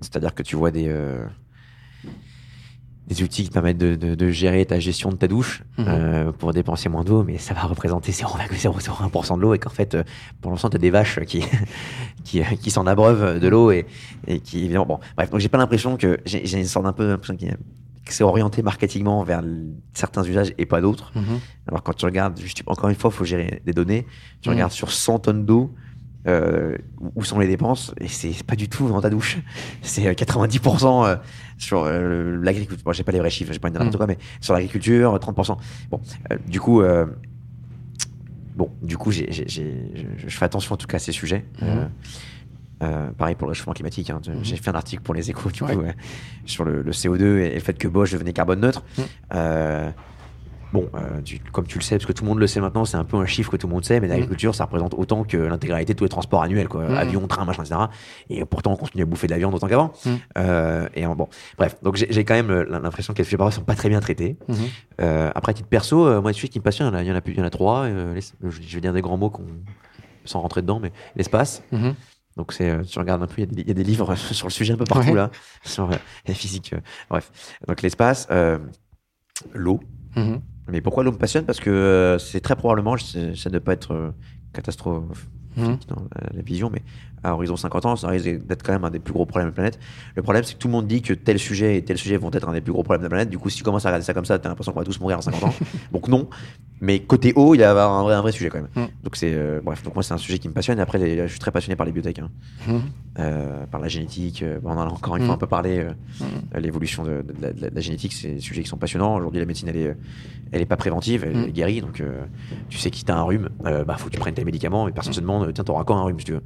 C'est-à-dire que tu vois des, des outils qui te permettent de, de- de gérer ta gestion de ta douche Mhm. euh, pour dépenser moins d'eau, mais ça va représenter 0,001% de l'eau et qu'en fait, euh, pour l'instant, tu as des vaches qui, qui, qui s'en abreuvent de l'eau et, et qui, évidemment, bon, bref, donc j'ai pas l'impression que j'ai une sorte d'un peu l'impression qu'il c'est orienté marketingement vers certains usages et pas d'autres. Mhm. Alors quand tu regardes, juste, encore une fois, il faut gérer des données. Tu Mhm. regardes sur 100 tonnes d'eau, euh, où sont les dépenses, et c'est pas du tout dans ta douche. C'est euh, 90% euh, sur euh, l'agriculture. Bon, j'ai pas les vrais chiffres, j'ai pas n'importe Mhm. quoi, mais sur l'agriculture, 30%. Bon, du coup, bon, du coup, je, je fais attention en tout cas à ces sujets. Euh, euh, pareil pour le réchauffement climatique. hein. Mhm. J'ai fait un article pour les échos du Ouais. coup, euh, sur le, le CO2 et le fait que Bosch devenait carbone neutre. Euh, bon, euh, tu- comme tu le sais, parce que tout le monde le sait maintenant, c'est un peu un chiffre que tout le monde sait, mais l'agriculture, ça représente autant que l'intégralité de tous les transports annuels, quoi. Mhm. Avion, train, machin, etc. Et pourtant, on continue à bouffer de la viande autant qu'avant. Mhm. Euh, et bon, bref, donc j'ai quand même euh, l'impression que les sujets sont pas très bien traités. Mhm. Euh, après, titre perso, moi, les sujets qui me passionnent, il y en a- plus, il y en a trois. les- je, vais dire des grands mots sans rentrer dedans, mais l'espace. Mhm. Donc, c'est, tu regardes un peu, il y a des- il y, a des livres sur le sujet un peu partout, Ouais. là, sur la physique. bref. Donc, l'espace, l'eau. Mhm. Mais pourquoi l'eau me passionne? Parce que euh, c'est très probablement, de ne pas être euh, catastrophe Mhm. dans la, la vision, mais à horizon 50 ans, ça risque d'être quand même un des plus gros problèmes de la planète. Le problème, c'est que tout le monde dit que tel sujet et tel sujet vont être un des plus gros problèmes de la planète. Du coup, si tu commences à regarder ça comme ça, tu as l'impression qu'on va tous mourir à 50 ans. Donc non. Mais côté haut, il y a un vrai, un vrai sujet quand même. Mm. Donc c'est euh, bref, donc moi c'est un sujet qui me passionne. Et après, les- je suis très passionné par les biotech, hein. Mhm. Euh, par la génétique. euh, bon, on en a encore une Mm. fois un peu parlé. euh, euh, L'évolution de, de la, de la- de la génétique, c'est des sujets qui sont passionnants. Aujourd'hui, la médecine, elle est, elle est pas préventive, elle Mm. est guérie. Donc, tu sais que si t'as un rhume, bah faut que tu prennes tes médicaments. Et personne se demande, tiens, t'auras quand un rhume, si tu veux?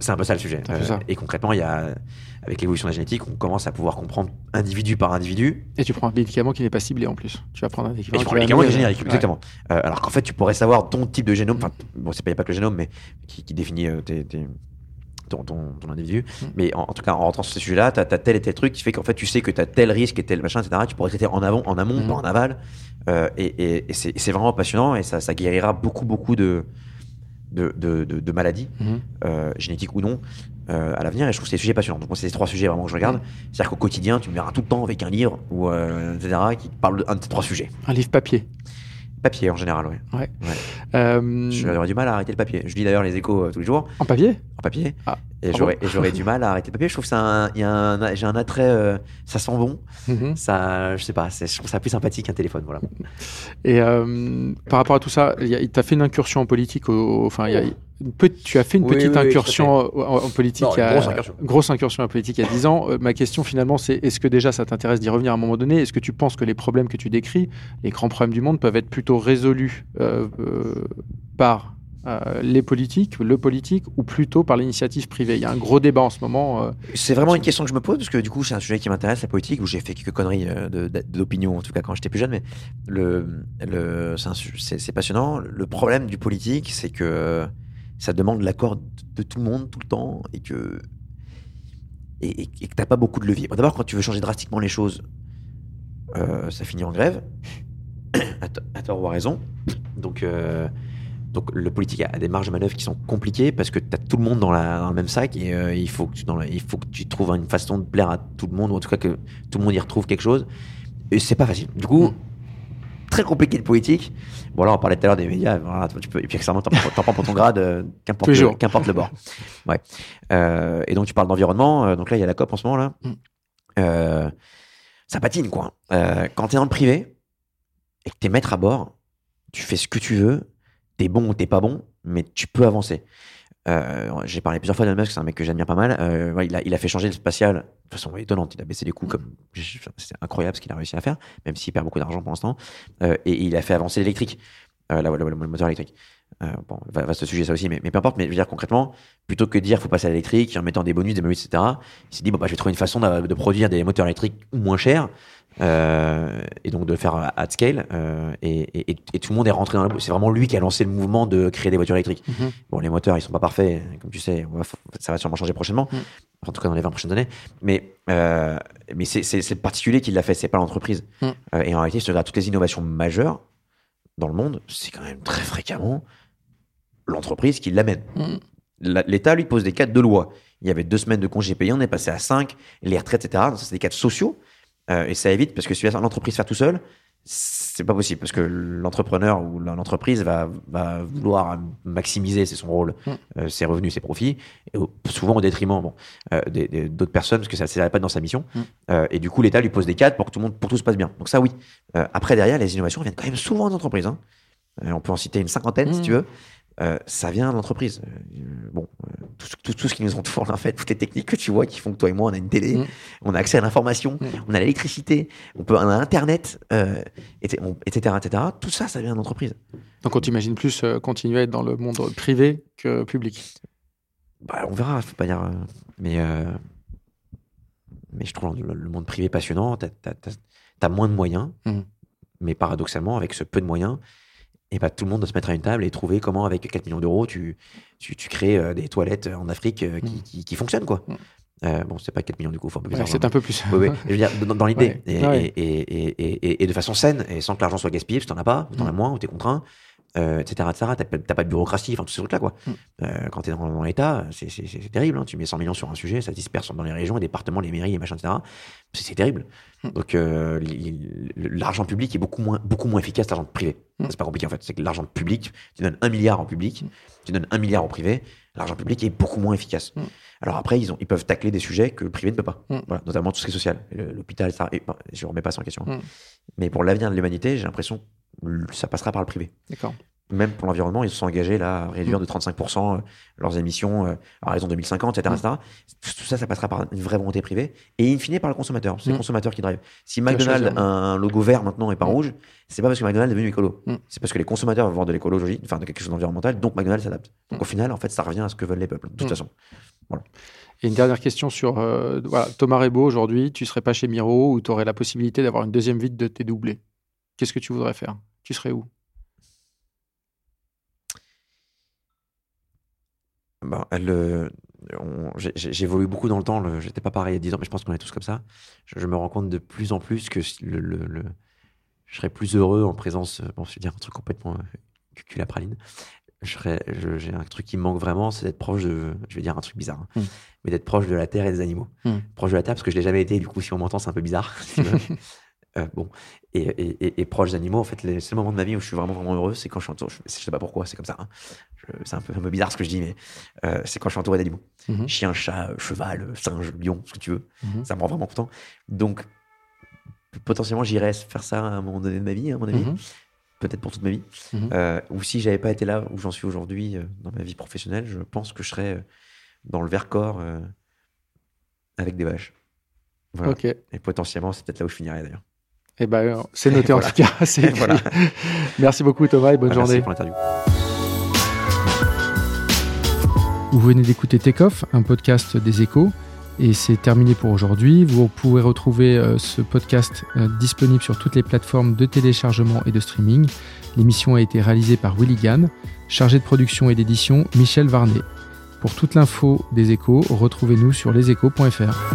C'est un peu ça le sujet. Un ça. et concrètement, il y a, avec l'évolution de la génétique, on commence à pouvoir comprendre individu par individu Et tu prends un médicament qui n'est pas ciblé en plus. Tu vas prendre un Et médicament tu qui prends va le médicament qui est amener- générique, Ouais. exactement. Euh, alors qu'en fait, tu pourrais savoir ton type de génome. Enfin, bon, c'est pas, pas que le génome, mais qui, qui définit euh, tes- tes- ton, ton, ton individu. Mm. Mais en, en tout cas, en rentrant sur ce sujet-là, tu as, tel et tel truc qui fait qu'en fait, tu sais que tu as tel risque et tel machin, etc. Tu pourrais traiter en, avant, en amont, Mm. pas en aval. Euh, et et c'est vraiment passionnant et ça, ça guérira beaucoup, beaucoup de, de, de, de- de maladies, Mhm. euh, génétiques ou non, euh, à l'avenir. Et je trouve que c'est des sujets passionnants. Donc, moi, c'est ces trois sujets vraiment que je regarde. C'est-à-dire qu'au quotidien, tu me verras tout le temps avec un livre ou euh, etc. qui parle d'un de ces trois sujets. Un livre papier. Papier en général, ouais. Euh, J'aurais du mal à arrêter le papier. Je lis d'ailleurs les échos tous les jours En papier? En papier. Ah. Et Ah j'aurais et j'aurais du mal à arrêter le papier. Je trouve que un, il y a un- j'ai un attrait, euh, ça sent bon. Mhm. Ça, je sais pas, c'est- je trouve ça plus sympathique qu'un téléphone. Voilà. Et euh, par rapport à tout ça, il y a- il t'a fait une incursion en politique. Enfin, tu as fait une Oui, petite oui, oui, incursion en, en politique. Non, une grosse incursion. grosse incursion en politique il y a 10 ans. Euh, ma question finalement, c'est est-ce que déjà ça t'intéresse d'y revenir à un moment donné? Est-ce que tu penses que les problèmes que tu décris, les grands problèmes du monde, peuvent être plutôt résolus euh, par euh, les politiques, le politique, ou plutôt par l'initiative privée Il y a un gros débat en ce moment. euh, C'est vraiment une question que je me pose parce que du coup, c'est un sujet qui m'intéresse, la politique, où j'ai fait quelques conneries euh, d'opinion, en tout cas quand j'étais plus jeune. Mais le, le, c'est passionnant. Le problème du politique, c'est que ça demande l'accord de, de tout le monde tout le temps et que et, et- et que t'as pas beaucoup de levier. Bon, D'abord, quand tu veux changer drastiquement les choses, ça finit en grève, à, à tort ou à raison. Donc, donc le politique a, des marges de manœuvre qui sont compliquées parce que tu as tout le monde dans, la, dans le même sac et euh, il, faut que tu, dans la- il faut que tu trouves une façon de plaire à tout le monde ou en tout cas que tout le monde y retrouve quelque chose. Et c'est pas facile. Du coup, très compliqué le politique. Bon, là, on parlait tout à l'heure des médias. Voilà, tu peux, et puis accessoirement, t'en prends pour ton grade, euh, qu'importe le, jours. qu'importe le bord. Ouais. Euh, et donc, tu parles d'environnement. euh, donc là, il y a la COP en ce moment. là. Mm. Ça patine, quoi. Quand t'es dans le privé et que t'es maître à bord, tu fais ce que tu veux. T'es bon ou t'es pas bon, mais tu peux avancer. Euh, J'ai parlé plusieurs fois d'Elon Musk, c'est un mec que j'admire pas mal. Euh, il, a, il a fait changer le spatial de façon étonnante. Il a baissé les coûts comme c'est incroyable ce qu'il a réussi à faire, même s'il perd beaucoup d'argent pour l'instant. Euh, et il a fait avancer l'électrique, le moteur électrique. Euh, bon, va- vaste sujet ça aussi, mais, mais peu importe. Mais je veux dire concrètement, plutôt que de dire faut passer à l'électrique en mettant des bonus, des bonus, etc. Il s'est dit bon bah je vais trouver une façon de, de produire des moteurs électriques moins chers. euh, et donc de le faire at scale euh, et, et- et- et tout le monde est rentré dans le c'est vraiment lui qui a lancé le mouvement de créer des voitures électriques Mhm. bon les moteurs ils sont pas parfaits comme tu sais va- ça va sûrement changer prochainement Mm. en tout cas dans les 20 prochaines années mais euh, mais c'est le particulier qui l'a fait c'est pas l'entreprise Mm. Et en réalité si tu regardes toutes les innovations majeures dans le monde c'est quand même très fréquemment l'entreprise qui l'amène. La- L'État lui pose des cadres de loi. Il y avait deux semaines de congés payés, on est passé à cinq, les retraites, etc. Donc ça, c'est des cadres sociaux. Euh, et ça évite, parce que si l'entreprise faire tout seul, c'est pas possible, parce que l'entrepreneur ou l'entreprise va, va vouloir maximiser, c'est son rôle, Mm. euh, ses revenus, ses profits, et souvent au détriment bon, euh, des- des- d'autres personnes, parce que ça ne pas dans sa mission. Mm. Euh, et du coup, l'État lui pose des cadres pour que tout, le monde, pour que tout se passe bien. Donc ça, oui. Après, derrière, les innovations viennent quand même souvent d'entreprises. Hein. Euh, on peut en citer une cinquantaine, si tu veux. Euh, ça vient de l'entreprise. Euh, bon, euh, tout, ce- tout, tout ce qui nous entoure, en fait, toutes les techniques que tu vois qui font que toi et moi, on a une télé, Mm. on a accès à l'information, Mm. on a l'électricité, on peut, on a Internet, et- on- etc., etc. Tout ça, ça vient d'entreprise. Donc on t'imagine plus continuer à être dans le monde privé que public. Bah, on verra, faut pas dire. mais, mais je trouve le, le monde privé passionnant. T'as as, moins de moyens, Mhm. mais paradoxalement, avec ce peu de moyens, et bah, tout le monde doit se mettre à une table et trouver comment, avec 4 millions d'euros, tu, tu, tu crées euh, des toilettes en Afrique euh, qui, Mhm. qui, qui fonctionnent. Quoi. Euh, bon, c'est pas 4 millions du coup, Ouais, c'est un peu plus. Oui, oui. Je veux dire, dans, dans l'idée, Ouais. et, Ouais. et, et, et, de façon saine, et sans que l'argent soit gaspillé, parce que t'en as pas, ou t'en as Mm. moins, ou t'es contraint, euh, etc., etc. T'as pas t'as pas de bureaucratie, enfin, tous ces trucs-là, quoi. Mm. Euh, quand t'es dans, dans l'État, c'est c'est- c'est terrible, hein. Tu mets 100 millions sur un sujet, ça se disperse dans les régions, les départements, les mairies, et machin, etc. C'est c'est terrible. Mm. Donc, euh, l'argent public est beaucoup moins, beaucoup moins efficace que l'argent privé. Mm. C'est pas compliqué, en fait. C'est que l'argent public, tu donnes un milliard en public, Mm. tu donnes un milliard en privé, l'argent public est beaucoup moins efficace. Alors après, ils, ont, ils peuvent tacler des sujets que le privé ne peut pas. Voilà, notamment tout ce qui est social. L'hôpital, ça, et, je remets pas ça en question. Mm. Mais pour l'avenir de l'humanité, j'ai l'impression ça passera par le privé. D'accord. Même pour l'environnement, ils se sont engagés là à réduire de 35% euh, leurs émissions euh, à raison 2050, etc., etc. Tout ça, ça passera par une vraie volonté privée et in fine par le consommateur. C'est le Mm. consommateur qui drive. Si McDonald's a un logo vert maintenant et pas Mm. rouge, c'est pas parce que McDonald's est devenu écolo. C'est parce que les consommateurs veulent voir de l'écologie, enfin de quelque chose d'environnemental, donc McDonald's s'adapte. Donc au final, en fait, ça revient à ce que veulent les peuples, de toute façon. Et une dernière question sur euh, voilà, Thomas Rebaud aujourd'hui, tu serais pas chez Miro ou tu aurais la possibilité d'avoir une deuxième vie de tes doublés. Qu'est-ce que tu voudrais faire? Tu serais où? Le- on- j'ai- j'ai- J'évolue beaucoup dans le temps. J'étais pas pareil il y a 10 ans, mais je pense qu'on est tous comme ça. Je, je me rends compte de plus en plus que le, le- le- je serais plus heureux en présence. euh, Bon, je vais dire un truc complètement euh, cucul à praline. J'ai un truc qui me manque vraiment, c'est d'être proche de. Je vais dire un truc bizarre, hein, Mm. mais d'être proche de la terre et des animaux. Mm. Proche de la terre, parce que je l'ai jamais été. Du coup, si on m'entend, c'est un peu bizarre. Euh, bon, et, et, et- et proche d'animaux, en fait, les seuls moments de ma vie où je suis vraiment, vraiment heureux, c'est quand je suis entouré. Je, je sais pas pourquoi, c'est comme ça. hein. C'est un peu, un peu bizarre ce que je dis, mais euh, c'est quand je suis entouré d'animaux. Mhm. Chien, chat, cheval, singe, lion, ce que tu veux. Mhm. Ça me rend vraiment content. Donc, potentiellement, j'irais faire ça à un moment donné de ma vie, à mon avis. Mhm. Peut-être pour toute ma vie. Euh, ou si j'avais pas été là où j'en suis aujourd'hui dans ma vie professionnelle, je pense que je serais dans le Vercors avec des vaches. Voilà. Et potentiellement, c'est peut-être là où je finirais d'ailleurs. Eh ben, c'est noté en Voilà. tout cas. Voilà. Merci beaucoup Thomas et bonne Ah, merci journée. pour l'interview. Vous venez d'écouter Takeoff, un podcast des échos. Et c'est terminé pour aujourd'hui. Vous pourrez retrouver euh, ce podcast euh, disponible sur toutes les plateformes de téléchargement et de streaming. L'émission a été réalisée par Willy Gann, chargé de production et d'édition Michel Varnet. Pour toute l'info des échos, retrouvez-nous sur leséchos.fr.